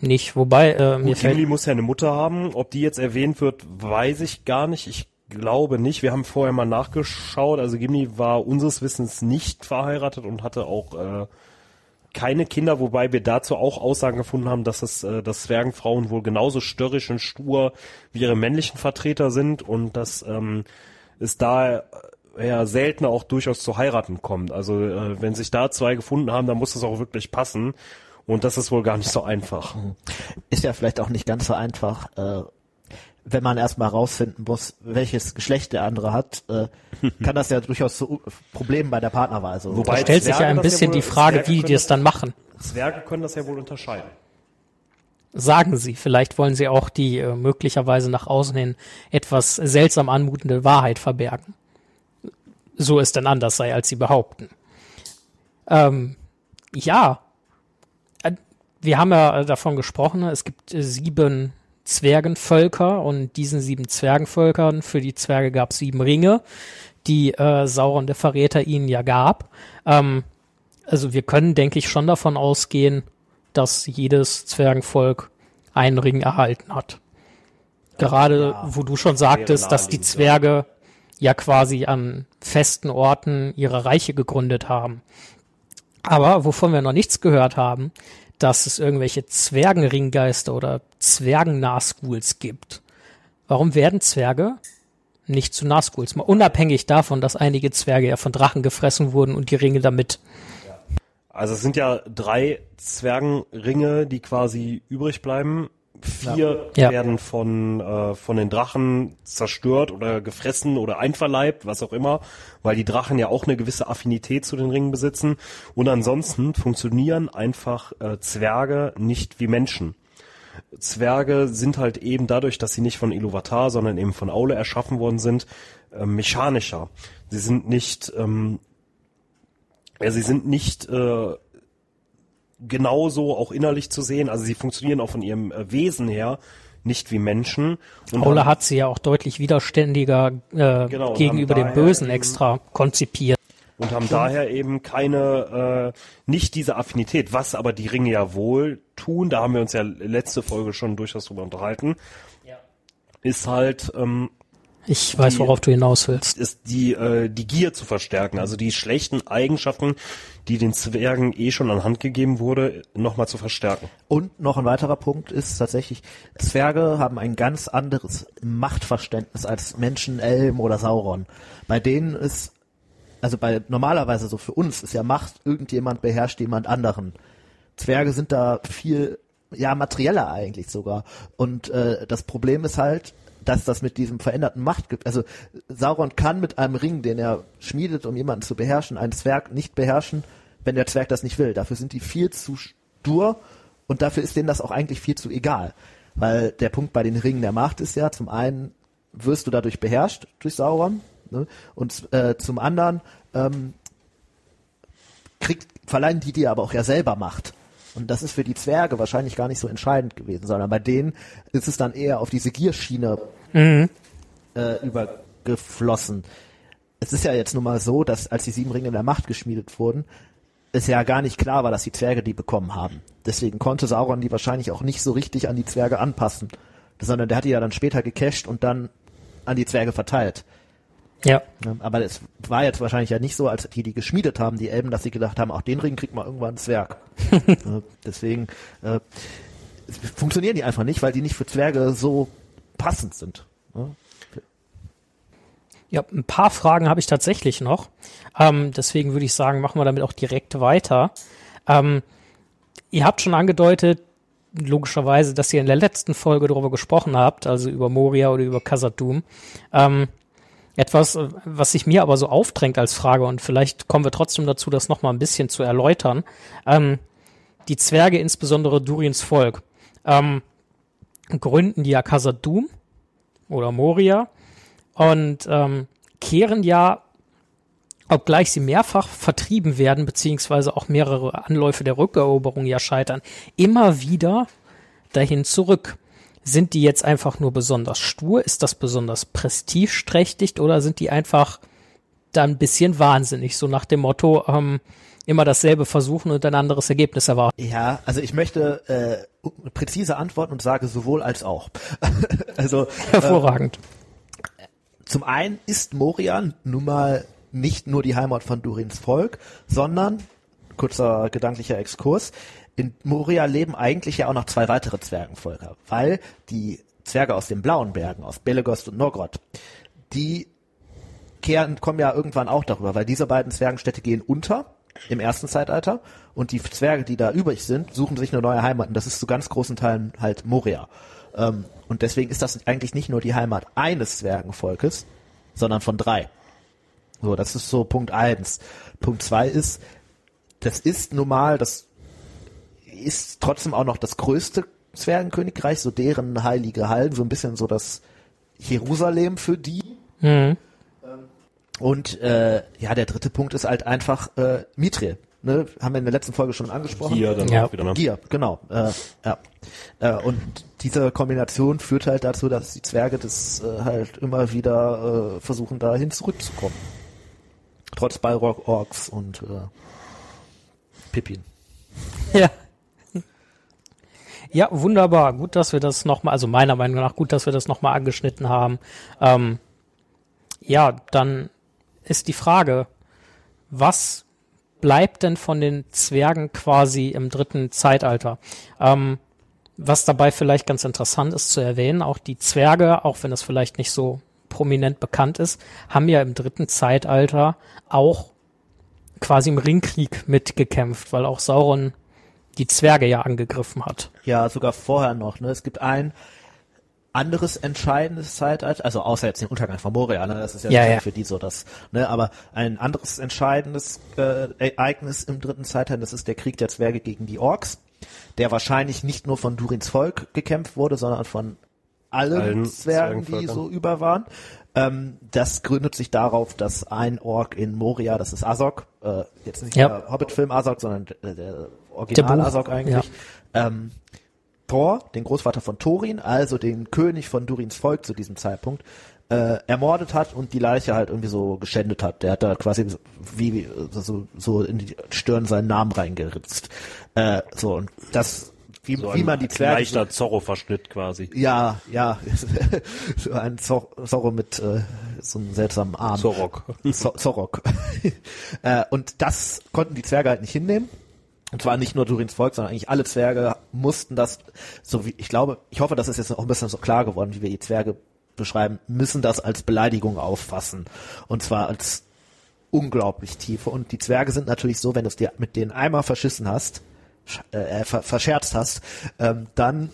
nicht. Wobei, äh, mir Gut, fällt Gimli muss ja eine Mutter haben. Ob die jetzt erwähnt wird, weiß ich gar nicht. Ich glaube nicht. Wir haben vorher mal nachgeschaut. Also Gimli war unseres Wissens nicht verheiratet und hatte auch äh, keine Kinder, wobei wir dazu auch Aussagen gefunden haben, dass es, äh, dass Zwergenfrauen wohl genauso störrisch und stur wie ihre männlichen Vertreter sind und dass ähm, es da ja seltener auch durchaus zu heiraten kommt. Also äh, wenn sich da zwei gefunden haben, dann muss es auch wirklich passen. Und das ist wohl gar nicht so einfach. Ist ja vielleicht auch nicht ganz so einfach, äh, wenn man erstmal rausfinden muss, welches Geschlecht der andere hat, äh, kann das ja durchaus zu Problemen bei der Partnerwahl. So. Wobei- da stellt sich ja ein das ja bisschen wohl- die Frage, Zwerge wie die das das- dann machen. Zwerge können das ja wohl unterscheiden. Sagen sie. Vielleicht wollen sie auch die äh, möglicherweise nach außen hin etwas seltsam anmutende Wahrheit verbergen. So es denn anders sei, als sie behaupten. Ähm, ja. Äh, Wir haben ja davon gesprochen, ne? es gibt äh, sieben Zwergenvölker und diesen sieben Zwergenvölkern, für die Zwerge gab es sieben Ringe, die äh, Sauron der Verräter ihnen ja gab. Ähm, also wir können, denke ich, schon davon ausgehen, dass jedes Zwergenvolk einen Ring erhalten hat. Gerade Ja, wo du schon sagtest, dass die. Zwerge ja quasi an festen Orten ihre Reiche gegründet haben. Aber wovon wir noch nichts gehört haben, dass es irgendwelche Zwergenringgeister oder Zwergen-Nazguls gibt. Warum werden Zwerge nicht zu Nazguls? Mal unabhängig davon, dass einige Zwerge ja von Drachen gefressen wurden und die Ringe damit. Also es sind ja drei Zwergenringe, die quasi übrig bleiben. Vier Ja. werden von, äh, von den Drachen zerstört oder gefressen oder einverleibt, was auch immer, weil die Drachen ja auch eine gewisse Affinität zu den Ringen besitzen. Und ansonsten funktionieren einfach äh, Zwerge nicht wie Menschen. Zwerge sind halt eben dadurch, dass sie nicht von Iluvatar, sondern eben von Aule erschaffen worden sind, äh, mechanischer. Sie sind nicht, ähm, ja, sie sind nicht äh, genauso auch innerlich zu sehen. Also sie funktionieren auch von ihrem äh, Wesen her nicht wie Menschen. Und haben- hat sie ja auch deutlich widerständiger äh, Genau, gegenüber dem Bösen extra konzipiert. und haben daher eben keine, äh, nicht diese Affinität, was aber die Ringe ja wohl tun, da haben wir uns ja letzte Folge schon durchaus drüber unterhalten, ist halt, ähm, Ich weiß, Die- worauf du hinaus willst. ist die, äh, die Gier zu verstärken, also die schlechten Eigenschaften, die den Zwergen eh schon an Hand gegeben wurde, nochmal zu verstärken. Und noch ein weiterer Punkt ist tatsächlich, Zwerge haben ein ganz anderes Machtverständnis als Menschen, Elben oder Sauron. Bei denen ist, also bei normalerweise so für uns ist ja Macht, irgendjemand beherrscht jemand anderen. Zwerge sind da viel, ja, materieller eigentlich sogar. Und äh, das Problem ist halt, dass das mit diesem veränderten Macht gibt. Also Sauron kann mit einem Ring, den er schmiedet, um jemanden zu beherrschen, einen Zwerg nicht beherrschen, wenn der Zwerg das nicht will. Dafür sind die viel zu stur und dafür ist denen das auch eigentlich viel zu egal. Weil der Punkt bei den Ringen der Macht ist ja, zum einen wirst du dadurch beherrscht, durch Sauron, ne? und äh, zum anderen ähm, kriegt, verleihen die dir aber auch ja selber Macht. Und das ist für die Zwerge wahrscheinlich gar nicht so entscheidend gewesen, sondern bei denen ist es dann eher auf diese Gierschiene äh, übergeflossen. Es ist ja jetzt nun mal so, dass als die sieben Ringe der Macht geschmiedet wurden, es ja gar nicht klar war, dass die Zwerge die bekommen haben. Deswegen konnte Sauron die wahrscheinlich auch nicht so richtig an die Zwerge anpassen, sondern der hat die ja dann später gecached und dann an die Zwerge verteilt. Ja. Ja, Aber es war jetzt wahrscheinlich ja nicht so, als die die geschmiedet haben, die Elben, dass sie gedacht haben, auch den Ring kriegt mal irgendwann ein Zwerg. Ja, Deswegen äh, funktionieren die einfach nicht, weil die nicht für Zwerge so passend sind. Ja. Ja, ein paar Fragen habe ich tatsächlich noch. Ähm, deswegen würde ich sagen, machen wir damit auch direkt weiter. Ähm, ihr habt schon angedeutet, logischerweise, dass ihr in der letzten Folge darüber gesprochen habt, also über Moria oder über Khazad-dûm. Ähm, etwas, äh, was sich mir aber so aufdrängt als Frage und vielleicht kommen wir trotzdem dazu, das nochmal ein bisschen zu erläutern. Ähm, die Zwerge, insbesondere Durins Volk, ähm, gründen die ja Khazad-dûm oder Moria und ähm, kehren ja obgleich sie mehrfach vertrieben werden, beziehungsweise auch mehrere Anläufe der Rückeroberung ja scheitern, immer wieder dahin zurück. Sind die jetzt einfach nur besonders stur? Ist das besonders prestigeträchtig oder sind die einfach da ein bisschen wahnsinnig? So nach dem Motto, ähm, immer dasselbe versuchen und ein anderes Ergebnis erwarten. Ja, also ich möchte äh, präzise antworten und sage sowohl als auch. also hervorragend. Äh, zum einen ist Moria nun mal nicht nur die Heimat von Durins Volk, sondern kurzer gedanklicher Exkurs. In Moria leben eigentlich ja auch noch zwei weitere Zwergenvölker, weil die Zwerge aus den blauen Bergen, aus Belegost und Norgrod, die kehren, kommen ja irgendwann auch darüber, weil diese beiden Zwergenstädte gehen unter im ersten Zeitalter und die Zwerge, die da übrig sind, suchen sich eine neue Heimat und das ist zu ganz großen Teilen halt Moria. Ähm, und deswegen ist das eigentlich nicht nur die Heimat eines Zwergenvolkes, sondern von drei. So, das ist so Punkt eins. Punkt zwei ist, das ist normal, das ist trotzdem auch noch das größte Zwergenkönigreich, so deren heilige Hallen, so ein bisschen so das Jerusalem für die. Mhm. Und äh, ja, der dritte Punkt ist halt einfach äh, Mithril. Ne, haben wir in der letzten Folge schon angesprochen. Gier dann ja. auch wieder, ne? Gier, genau. Äh, ja. Äh, und diese Kombination führt halt dazu, dass die Zwerge das äh, halt immer wieder äh, versuchen, dahin zurückzukommen. Trotz Balrog, Orks und äh, Pippin. Ja. Ja, wunderbar. Gut, dass wir das nochmal, also meiner Meinung nach gut, dass wir das nochmal angeschnitten haben. Ähm, ja, dann ist die Frage, was bleibt denn von den Zwergen quasi im dritten Zeitalter? Ähm, was dabei vielleicht ganz interessant ist zu erwähnen, auch die Zwerge, auch wenn das vielleicht nicht so prominent bekannt ist, haben ja im dritten Zeitalter auch quasi im Ringkrieg mitgekämpft, weil auch Sauron die Zwerge ja angegriffen hat. Ja, sogar vorher noch. Ne? Es gibt ein anderes entscheidendes Zeitalter, also außer jetzt den Untergang von Moria, ne? das ist ja, ja, ja. für die so das, ne? aber ein anderes entscheidendes äh, Ereignis im dritten Zeitalter, das ist der Krieg der Zwerge gegen die Orks, der wahrscheinlich nicht nur von Durins Volk gekämpft wurde, sondern von allen, allen Zwergen, die so über waren. Ähm, das gründet sich darauf, dass ein Ork in Moria, das ist Azog, äh, jetzt nicht ja. der Hobbit-Film Azog, sondern der, der Original der Azog eigentlich, ja. ähm, Thor, den Großvater von Thorin, also den König von Durins Volk zu diesem Zeitpunkt, äh, ermordet hat und die Leiche halt irgendwie so geschändet hat. Der hat da quasi wie so, so in die Stirn seinen Namen reingeritzt. Äh, so und das wie, so wie man die Zwerge leichter Zorro-Verschnitt quasi. Ja, ja, so ein Zorro mit äh, so einem seltsamen Arm. Zorok. Zorok. äh, und das konnten die Zwerge halt nicht hinnehmen und zwar nicht nur Durins Volk, sondern eigentlich alle Zwerge mussten das, so wie, ich glaube, ich hoffe, das ist jetzt auch ein bisschen so klar geworden, wie wir die Zwerge beschreiben, müssen das als Beleidigung auffassen. Und zwar als unglaublich tiefe. Und die Zwerge sind natürlich so, wenn du es dir mit denen einmal verschissen hast, äh, ver verscherzt hast, ähm, dann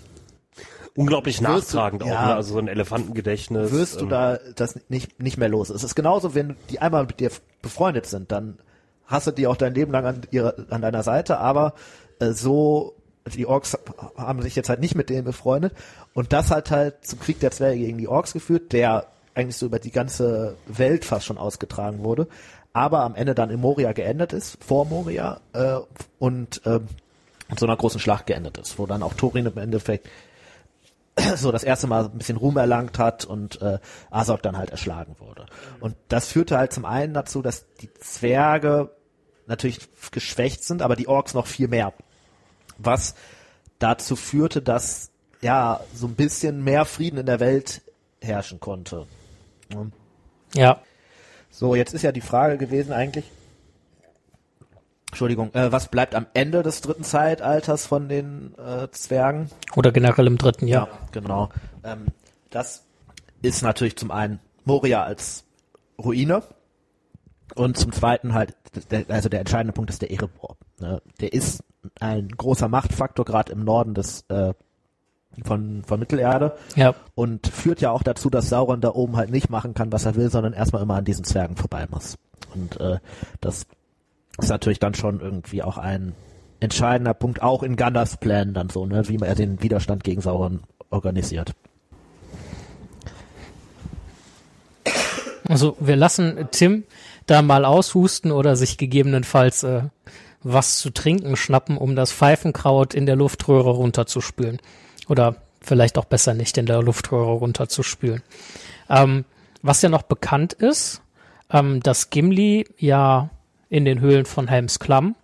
unglaublich nachtragend du, auch, ja, ne? also so ein Elefantengedächtnis. Wirst ähm. du da das nicht, nicht mehr los. Es ist genauso, wenn die einmal mit dir befreundet sind, dann hasse die auch dein Leben lang an, ihrer, an deiner Seite, aber äh, so, die Orks haben sich jetzt halt nicht mit denen befreundet und das hat halt zum Krieg der Zwerge gegen die Orks geführt, der eigentlich so über die ganze Welt fast schon ausgetragen wurde, aber am Ende dann in Moria geendet ist, vor Moria äh, und äh, so einer großen Schlacht geendet ist, wo dann auch Thorin im Endeffekt so das erste Mal ein bisschen Ruhm erlangt hat und äh, Azog dann halt erschlagen wurde. Und das führte halt zum einen dazu, dass die Zwerge natürlich geschwächt sind, aber die Orks noch viel mehr. Was dazu führte, dass ja so ein bisschen mehr Frieden in der Welt herrschen konnte. Ja. So, jetzt ist ja die Frage gewesen eigentlich, Entschuldigung, äh, was bleibt am Ende des dritten Zeitalters von den äh, Zwergen? Oder generell im dritten, ja. ja genau. Ähm, das ist natürlich zum einen Moria als Ruine, und zum Zweiten halt, der, also der entscheidende Punkt ist der Erebor. Ne? Der ist ein großer Machtfaktor gerade im Norden des äh, von, von Mittelerde ja. und führt ja auch dazu, dass Sauron da oben halt nicht machen kann, was er will, sondern erstmal immer an diesen Zwergen vorbei muss. Und äh, das ist natürlich dann schon irgendwie auch ein entscheidender Punkt, auch in Gandalfs Plänen dann so, ne, wie er den Widerstand gegen Sauron organisiert. Also wir lassen Tim da mal aushusten oder sich gegebenenfalls äh, was zu trinken schnappen, um das Pfeifenkraut in der Luftröhre runterzuspülen. Oder vielleicht auch besser nicht in der Luftröhre runterzuspülen. Ähm, was ja noch bekannt ist, ähm, dass Gimli ja in den Höhlen von Helms Klamm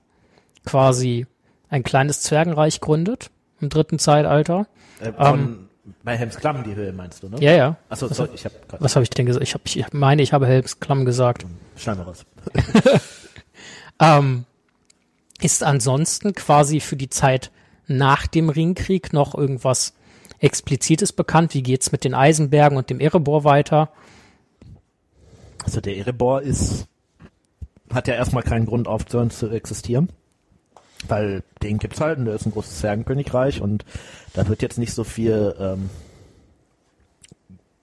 quasi ein kleines Zwergenreich gründet im dritten Zeitalter. Äh, von, bei Helms Klamm die Höhe meinst du, ne? Ja, ja. Achso, sorry, ich habe Was habe ich denn gesagt? Ich, hab, ich meine, ich habe Helms Klamm gesagt. Schneiden wir raus. Ähm, ist ansonsten quasi für die Zeit nach dem Ringkrieg noch irgendwas Explizites bekannt? Wie geht's mit den Eisenbergen und dem Erebor weiter? Also der Erebor ist, hat ja erstmal keinen Grund aufzuhören zu existieren. Weil den gibt's halt und der ist ein großes Zwergenkönigreich und da wird jetzt nicht so viel ähm,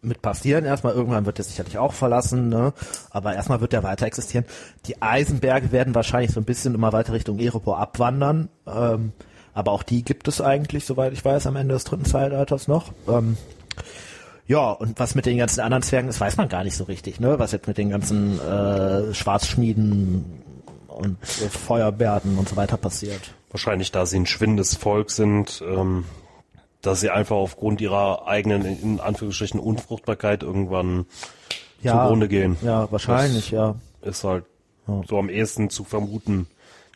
mit passieren. Erstmal irgendwann wird er sicherlich auch verlassen, ne? aber erstmal wird er weiter existieren. Die Eisenberge werden wahrscheinlich so ein bisschen immer weiter Richtung Erebor abwandern, ähm, aber auch die gibt es eigentlich, soweit ich weiß, am Ende des dritten Zeitalters noch. Ähm, ja, und was mit den ganzen anderen Zwergen ist, weiß man gar nicht so richtig, ne? Was jetzt mit den ganzen äh, Schwarzschmieden und äh, Feuerbärden und so weiter passiert. Wahrscheinlich, da sie ein schwindendes Volk sind, ähm, dass sie einfach aufgrund ihrer eigenen, in Anführungsstrichen, Unfruchtbarkeit irgendwann Ja, zugrunde gehen. Ja, wahrscheinlich, ja. Ist halt Ja. so am ehesten zu vermuten,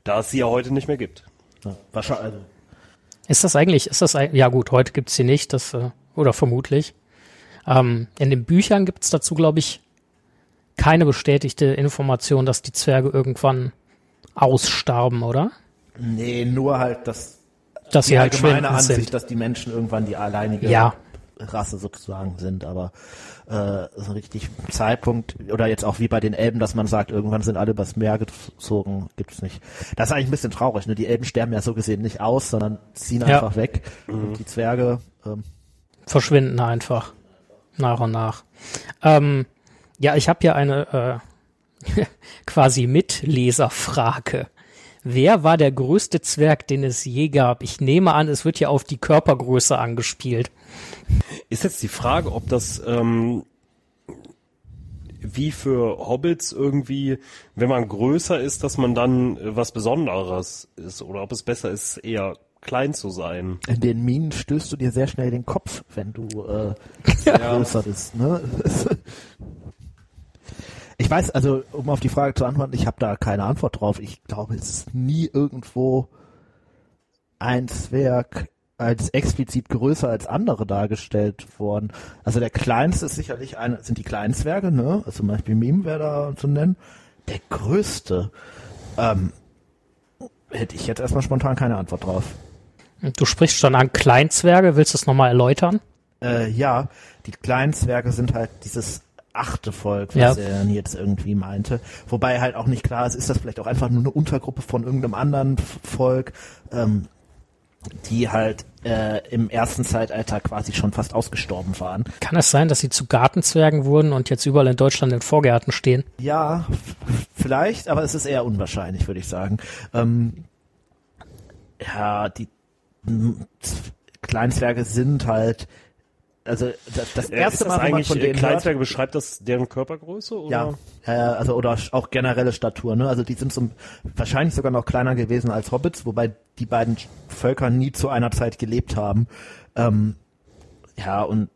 da es sie ja heute nicht mehr gibt. ja. Wahrscheinlich. Also, Ist das eigentlich, ist das ja gut, heute gibt's sie nicht, das, äh, oder vermutlich. Ähm, in den Büchern gibt's dazu, glaube ich, keine bestätigte Information, dass die Zwerge irgendwann ausstarben, oder? nee, nur halt das Dass die sie halt allgemeine Ansicht, sind. dass die Menschen irgendwann die alleinige Ja. Rasse sozusagen sind, aber äh, so richtig Zeitpunkt oder jetzt auch wie bei den Elben, dass man sagt, irgendwann sind alle übers Meer gezogen, gibt's nicht. Das ist eigentlich ein bisschen traurig, ne? Die Elben sterben ja so gesehen nicht aus, sondern ziehen Ja. einfach weg. Und die Zwerge, ähm, verschwinden einfach nach und nach. Ähm, ja, ich habe hier eine äh, quasi Mitleserfrage. Wer war der größte Zwerg, den es je gab? Ich nehme an, es wird ja auf die Körpergröße angespielt. Ist jetzt die Frage, ob das ähm, wie für Hobbits irgendwie, wenn man größer ist, dass man dann äh, was Besonderes ist oder ob es besser ist, eher klein zu sein. in den Minen stößt du dir sehr schnell den Kopf, wenn du äh, größer bist. Ne? Ich weiß, also um auf die Frage zu antworten, ich habe da keine Antwort drauf. Ich glaube, es ist nie irgendwo ein Zwerg als explizit größer als andere dargestellt worden. Also der kleinste ist sicherlich eine, sind die kleinen Zwerge, ne? Also zum Beispiel Mime wäre da zu nennen. Der größte, ähm, hätte ich jetzt erstmal spontan keine Antwort drauf. Du sprichst schon an Kleinzwerge, willst du es nochmal erläutern? Äh, ja, die kleinen Zwerge sind halt dieses achte Volk, Ja. was er jetzt irgendwie meinte. Wobei halt auch nicht klar ist, ist das vielleicht auch einfach nur eine Untergruppe von irgendeinem anderen Volk, ähm, die halt äh, im ersten Zeitalter quasi schon fast ausgestorben waren. Kann es sein, dass sie zu Gartenzwergen wurden und jetzt überall in Deutschland in Vorgärten stehen? Ja, vielleicht, aber es ist eher unwahrscheinlich, würde ich sagen. Ähm, ja, die Kleinzwerge sind halt, also das, das erste das Mal, wenn man von äh, denen hört, Kleinzwerge beschreibt das deren Körpergröße oder? Ja, äh, also oder auch generelle Statur, ne? Also die sind so wahrscheinlich sogar noch kleiner gewesen als Hobbits, wobei die beiden Völker nie zu einer Zeit gelebt haben. Ähm, ja, und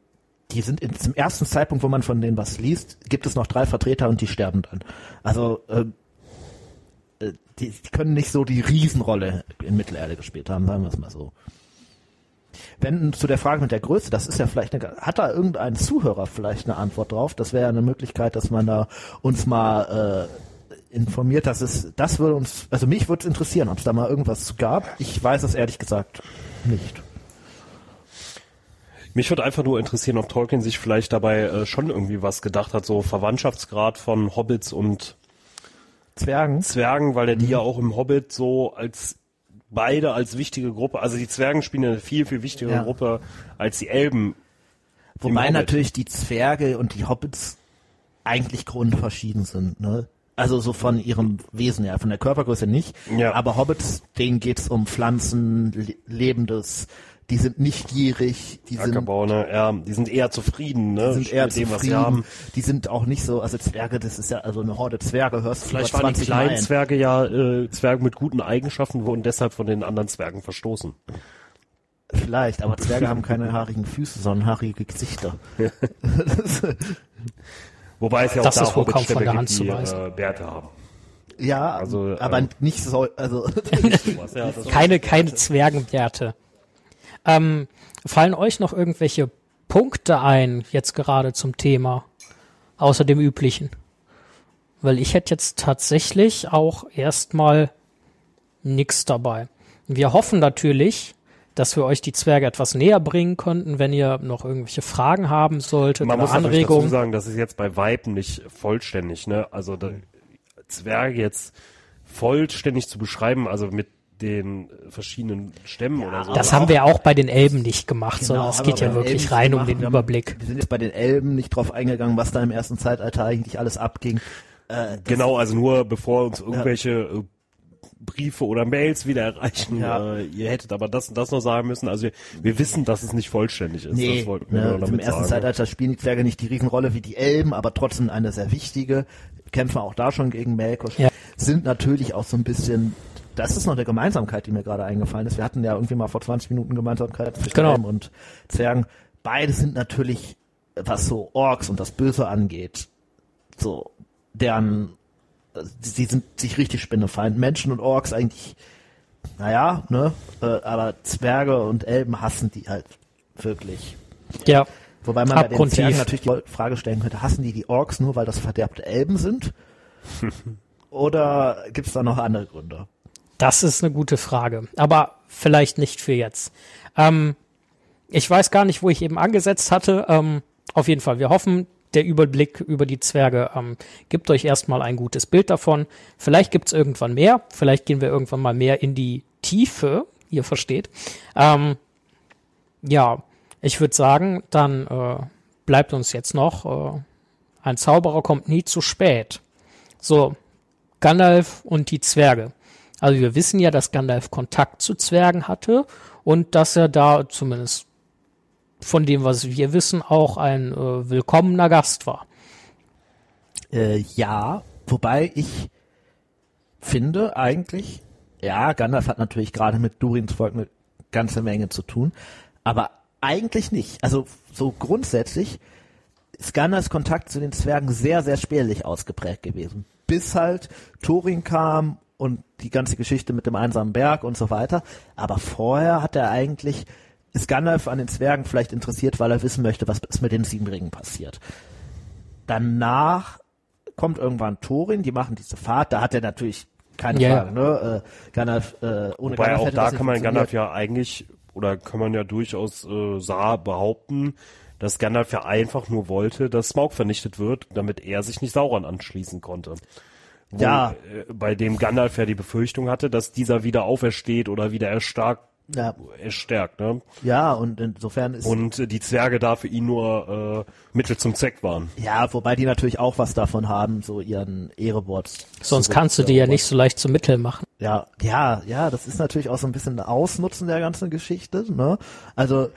die sind in, zum ersten Zeitpunkt, wo man von denen was liest, gibt es noch drei Vertreter und die sterben dann. Also äh, die, die können nicht so die Riesenrolle in Mittelerde gespielt haben, sagen wir es mal so. Wenn zu der Frage mit der Größe, das ist ja vielleicht eine, hat da irgendein Zuhörer vielleicht eine Antwort drauf? Das wäre ja eine Möglichkeit, dass man da uns mal äh, informiert, dass es, das würde uns, also mich würde es interessieren, ob es da mal irgendwas gab. Ich weiß es ehrlich gesagt nicht. Mich würde einfach nur interessieren, ob Tolkien sich vielleicht dabei äh, schon irgendwie was gedacht hat, so Verwandtschaftsgrad von Hobbits und Zwergen? Zwergen, weil er die ja auch im Hobbit so als beide als wichtige Gruppe, also die Zwergen spielen eine viel, viel wichtigere Ja. Gruppe als die Elben. Wobei natürlich die Zwerge und die Hobbits eigentlich grundverschieden sind, ne? Also so von ihrem Wesen her, von der Körpergröße nicht. Ja. Aber Hobbits, denen geht's um Pflanzen, Le Lebendes. Die sind nicht gierig, die sind, Ackerbau, ne? Ja, die sind eher zufrieden, ne? die sind eher mit dem, was sie zufrieden, haben. die sind auch nicht so, also Zwerge, das ist ja, also eine Horde Zwerge hörst du Vielleicht waren die 20 Mal kleinen ein. Zwerge ja äh, Zwerge mit guten Eigenschaften, wurden deshalb von den anderen Zwergen verstoßen. Vielleicht, aber Zwerge haben keine haarigen Füße, sondern haarige Gesichter. Das- Wobei es ja Das auch ist da kaum Hobbitstämme von der gibt, die äh, Bärte haben. ja, Also, aber ähm, nicht so, also Sowas, ja, das Keine, keine Zwergenwerte. Ähm, fallen euch noch irgendwelche Punkte ein, jetzt gerade zum Thema, außer dem üblichen? Weil ich hätte jetzt tatsächlich auch erstmal nix dabei. Wir hoffen natürlich, dass wir euch die Zwerge etwas näher bringen konnten, wenn ihr noch irgendwelche Fragen haben solltet Man oder muss natürlich dazu Anregungen. sagen, das ist jetzt bei Weitem nicht vollständig, ne? Also da, Zwerge jetzt vollständig zu beschreiben, also mit den verschiedenen Stämmen oder so. Das haben wir auch bei den Elben nicht gemacht, sondern es geht ja wirklich Elben rein um den Überblick. Wir sind jetzt bei den Elben nicht drauf eingegangen, was da im ersten Zeitalter eigentlich alles abging. Äh, Genau, also nur bevor uns irgendwelche äh, Briefe oder Mails wieder erreichen, Ja. äh, ihr hättet aber das und das noch sagen müssen. Also wir, wir wissen, dass es nicht vollständig ist. Nee, das wollten wir ne, also im damit ersten sagen. Zeitalter spielen die Zwerge nicht die Riesenrolle wie die Elben, aber trotzdem eine sehr wichtige. Kämpfen auch da schon gegen Melkor. Ja. Sind natürlich auch so ein bisschen, das ist noch eine Gemeinsamkeit, die mir gerade eingefallen ist. Wir hatten ja irgendwie mal vor 20 Minuten Gemeinsamkeit zwischen Genau. Elben und Zwergen. Beide sind natürlich, was so Orks und das Böse angeht, so deren, äh, sie sind sich richtig Spinnefeind. Menschen und Orks eigentlich, naja, ne, äh, aber Zwerge und Elben hassen die halt wirklich. Ja, Wobei man bei den Abgrundtief. Zwergen natürlich die Frage stellen könnte, hassen die die Orks nur, weil das verderbte Elben sind? Oder gibt's da noch andere Gründe? Das ist eine gute Frage, aber vielleicht nicht für jetzt. Ähm, ich weiß gar nicht, wo ich eben angesetzt hatte. Ähm, auf jeden Fall, wir hoffen, der Überblick über die Zwerge ähm, gibt euch erstmal ein gutes Bild davon. Vielleicht gibt's irgendwann mehr, vielleicht gehen wir irgendwann mal mehr in die Tiefe, ihr versteht. Ähm, ja, ich würde sagen, dann äh, bleibt uns jetzt noch, äh, ein Zauberer kommt nie zu spät. So, Gandalf und die Zwerge. Also wir wissen ja, dass Gandalf Kontakt zu Zwergen hatte und dass er da zumindest von dem, was wir wissen, auch ein äh, willkommener Gast war. Äh, ja, wobei ich finde eigentlich, ja, Gandalf hat natürlich gerade mit Durins Volk eine ganze Menge zu tun, aber eigentlich nicht. Also so grundsätzlich ist Gandalfs Kontakt zu den Zwergen sehr, sehr spärlich ausgeprägt gewesen. Bis halt Thorin kam und die ganze Geschichte mit dem einsamen Berg und so weiter. Aber vorher hat er eigentlich, ist Gandalf an den Zwergen vielleicht interessiert, weil er wissen möchte, was ist mit den Siebenringen passiert. Danach kommt irgendwann Thorin, die machen diese Fahrt, da hat er natürlich keine Ja, Frage, ne? Äh, Gandalf, äh, ohne Wobei Gandalf auch da kann man. Gandalf ja eigentlich, oder kann man ja durchaus äh, sah behaupten, dass Gandalf ja einfach nur wollte, dass Smaug vernichtet wird, damit er sich nicht Sauron anschließen konnte. Wo, Ja. Äh, bei dem Gandalf ja die Befürchtung hatte, dass dieser wieder aufersteht oder wieder erstarkt, Ja, erstärkt, ne? ja, und insofern ist Und äh, die Zwerge da für ihn nur äh, Mittel zum Zweck waren. Ja, wobei die natürlich auch was davon haben, so ihren Erebord. Sonst kannst du die ja nicht so leicht zum Mittel machen. Ja, ja, ja, das ist natürlich auch so ein bisschen ein Ausnutzen der ganzen Geschichte, ne? Also,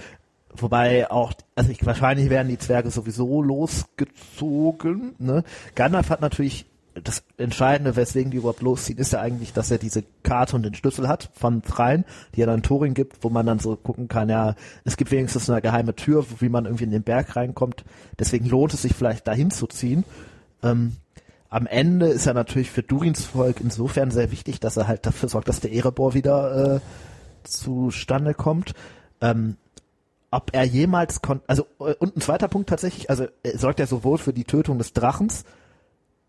wobei auch, also ich, wahrscheinlich werden die Zwerge sowieso losgezogen, ne? Gandalf hat natürlich das Entscheidende, weswegen die überhaupt losziehen, ist ja eigentlich, dass er diese Karte und den Schlüssel hat von Threin, die er dann Thorin gibt, wo man dann so gucken kann, ja, es gibt wenigstens eine geheime Tür, wie man irgendwie in den Berg reinkommt. Deswegen lohnt es sich vielleicht dahin zu ziehen. Ähm, am Ende ist er natürlich für Durins Volk insofern sehr wichtig, dass er halt dafür sorgt, dass der Erebor wieder äh, zustande kommt. Ähm, ob er jemals kon also äh, und ein zweiter Punkt tatsächlich, also sorgt er sowohl für die Tötung des Drachens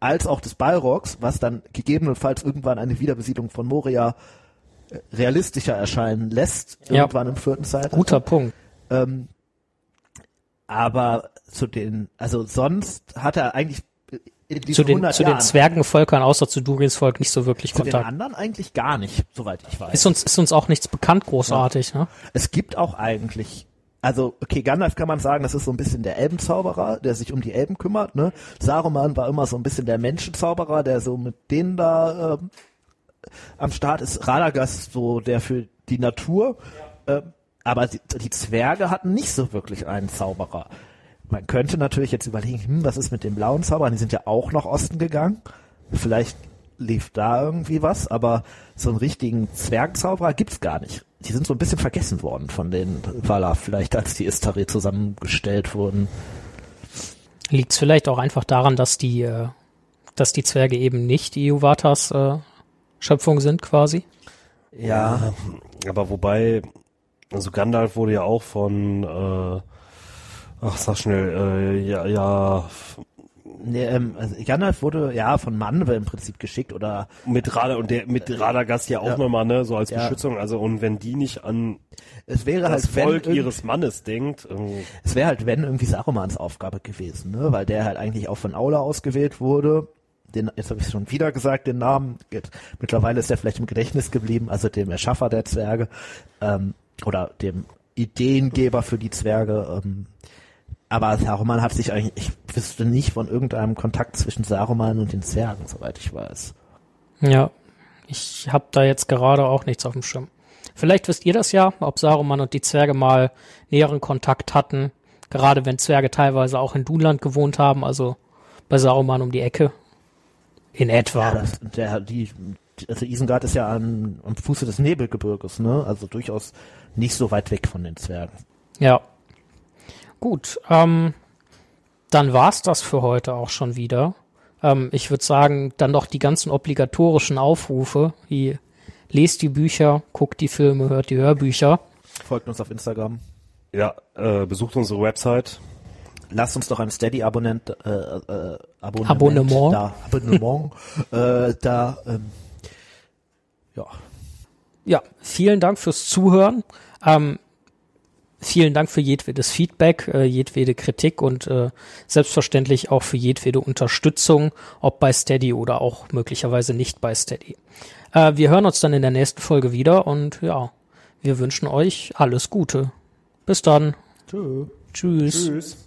als auch des Balrogs, was dann gegebenenfalls irgendwann eine Wiederbesiedlung von Moria äh, realistischer erscheinen lässt, Ja. irgendwann im vierten Zeitalter. Guter Punkt. Ähm, aber zu den, also sonst hat er eigentlich in diesen Zu den, 100 zu den Jahren, Zwergenvölkern außer zu Durins Volk nicht so wirklich zu den Kontakt. anderen eigentlich gar nicht, soweit ich weiß. Ist uns, ist uns auch nichts bekannt großartig, ne? Es gibt auch eigentlich, also okay, Gandalf kann man sagen, das ist so ein bisschen der Elbenzauberer, der sich um die Elben kümmert. Ne? Saruman war immer so ein bisschen der Menschenzauberer, der so mit denen da ähm, am Start ist. Radagast so der für die Natur. Ähm, Aber die, die Zwerge hatten nicht so wirklich einen Zauberer. Man könnte natürlich jetzt überlegen, hm, was ist mit den blauen Zauberern? Die sind ja auch nach Osten gegangen. Vielleicht lief da irgendwie was, aber so einen richtigen Zwergzauberer gibt's gar nicht. Die sind so ein bisschen vergessen worden von den Valar, vielleicht als die Istari zusammengestellt wurden. Liegt es vielleicht auch einfach daran, dass die, äh, dass die Zwerge eben nicht die Iuvatas äh, Schöpfung sind quasi? Ja, Aber wobei, also Gandalf wurde ja auch von, äh, ach sag schnell, äh, ja, ja, nee, ähm, also Gandalf wurde ja von Manwe im Prinzip geschickt oder mit Radar und der mit Radagast ja auch Ja. nochmal, ne, so als Ja. Beschützung. Also und wenn die nicht an es wäre das halt wenn Volk ihres Mannes denkt, äh, Es wäre halt, wenn irgendwie Sarumans Aufgabe gewesen, ne? Weil der halt eigentlich auch von Aula ausgewählt wurde. Den, jetzt habe ich schon wieder gesagt, den Namen. Jetzt, mittlerweile ist er vielleicht im Gedächtnis geblieben, also dem Erschaffer der Zwerge, ähm, oder dem Ideengeber für die Zwerge. Ähm, aber Saruman hat sich eigentlich, ich wüsste nicht von irgendeinem Kontakt zwischen Saruman und den Zwergen, soweit ich weiß. Ja, ich habe da jetzt gerade auch nichts auf dem Schirm. Vielleicht wisst ihr das ja, ob Saruman und die Zwerge mal näheren Kontakt hatten, gerade wenn Zwerge teilweise auch in Dunland gewohnt haben, also bei Saruman um die Ecke. In etwa. Ja, das, der, die, also Isengard ist ja an, am Fuße des Nebelgebirges, ne? Also durchaus nicht so weit weg von den Zwergen. Ja. Gut, ähm, dann war's das für heute auch schon wieder. Ähm, ich würde sagen, dann noch die ganzen obligatorischen Aufrufe, wie lest die Bücher, guckt die Filme, hört die Hörbücher. Folgt uns auf Instagram. ja, äh, besucht unsere Website. Lasst uns doch ein Steady-Abonnent, äh, äh, Abonnement, Abonnement. da, Abonnement, äh, da, ähm, ja, Ja, vielen Dank fürs Zuhören. Ähm, vielen Dank für jedwedes Feedback, äh, jedwede Kritik und äh, selbstverständlich auch für jedwede Unterstützung, ob bei Steady oder auch möglicherweise nicht bei Steady. Äh, wir hören uns dann in der nächsten Folge wieder und ja, wir wünschen euch alles Gute. Bis dann. tschö. Tschüss. Tschüss.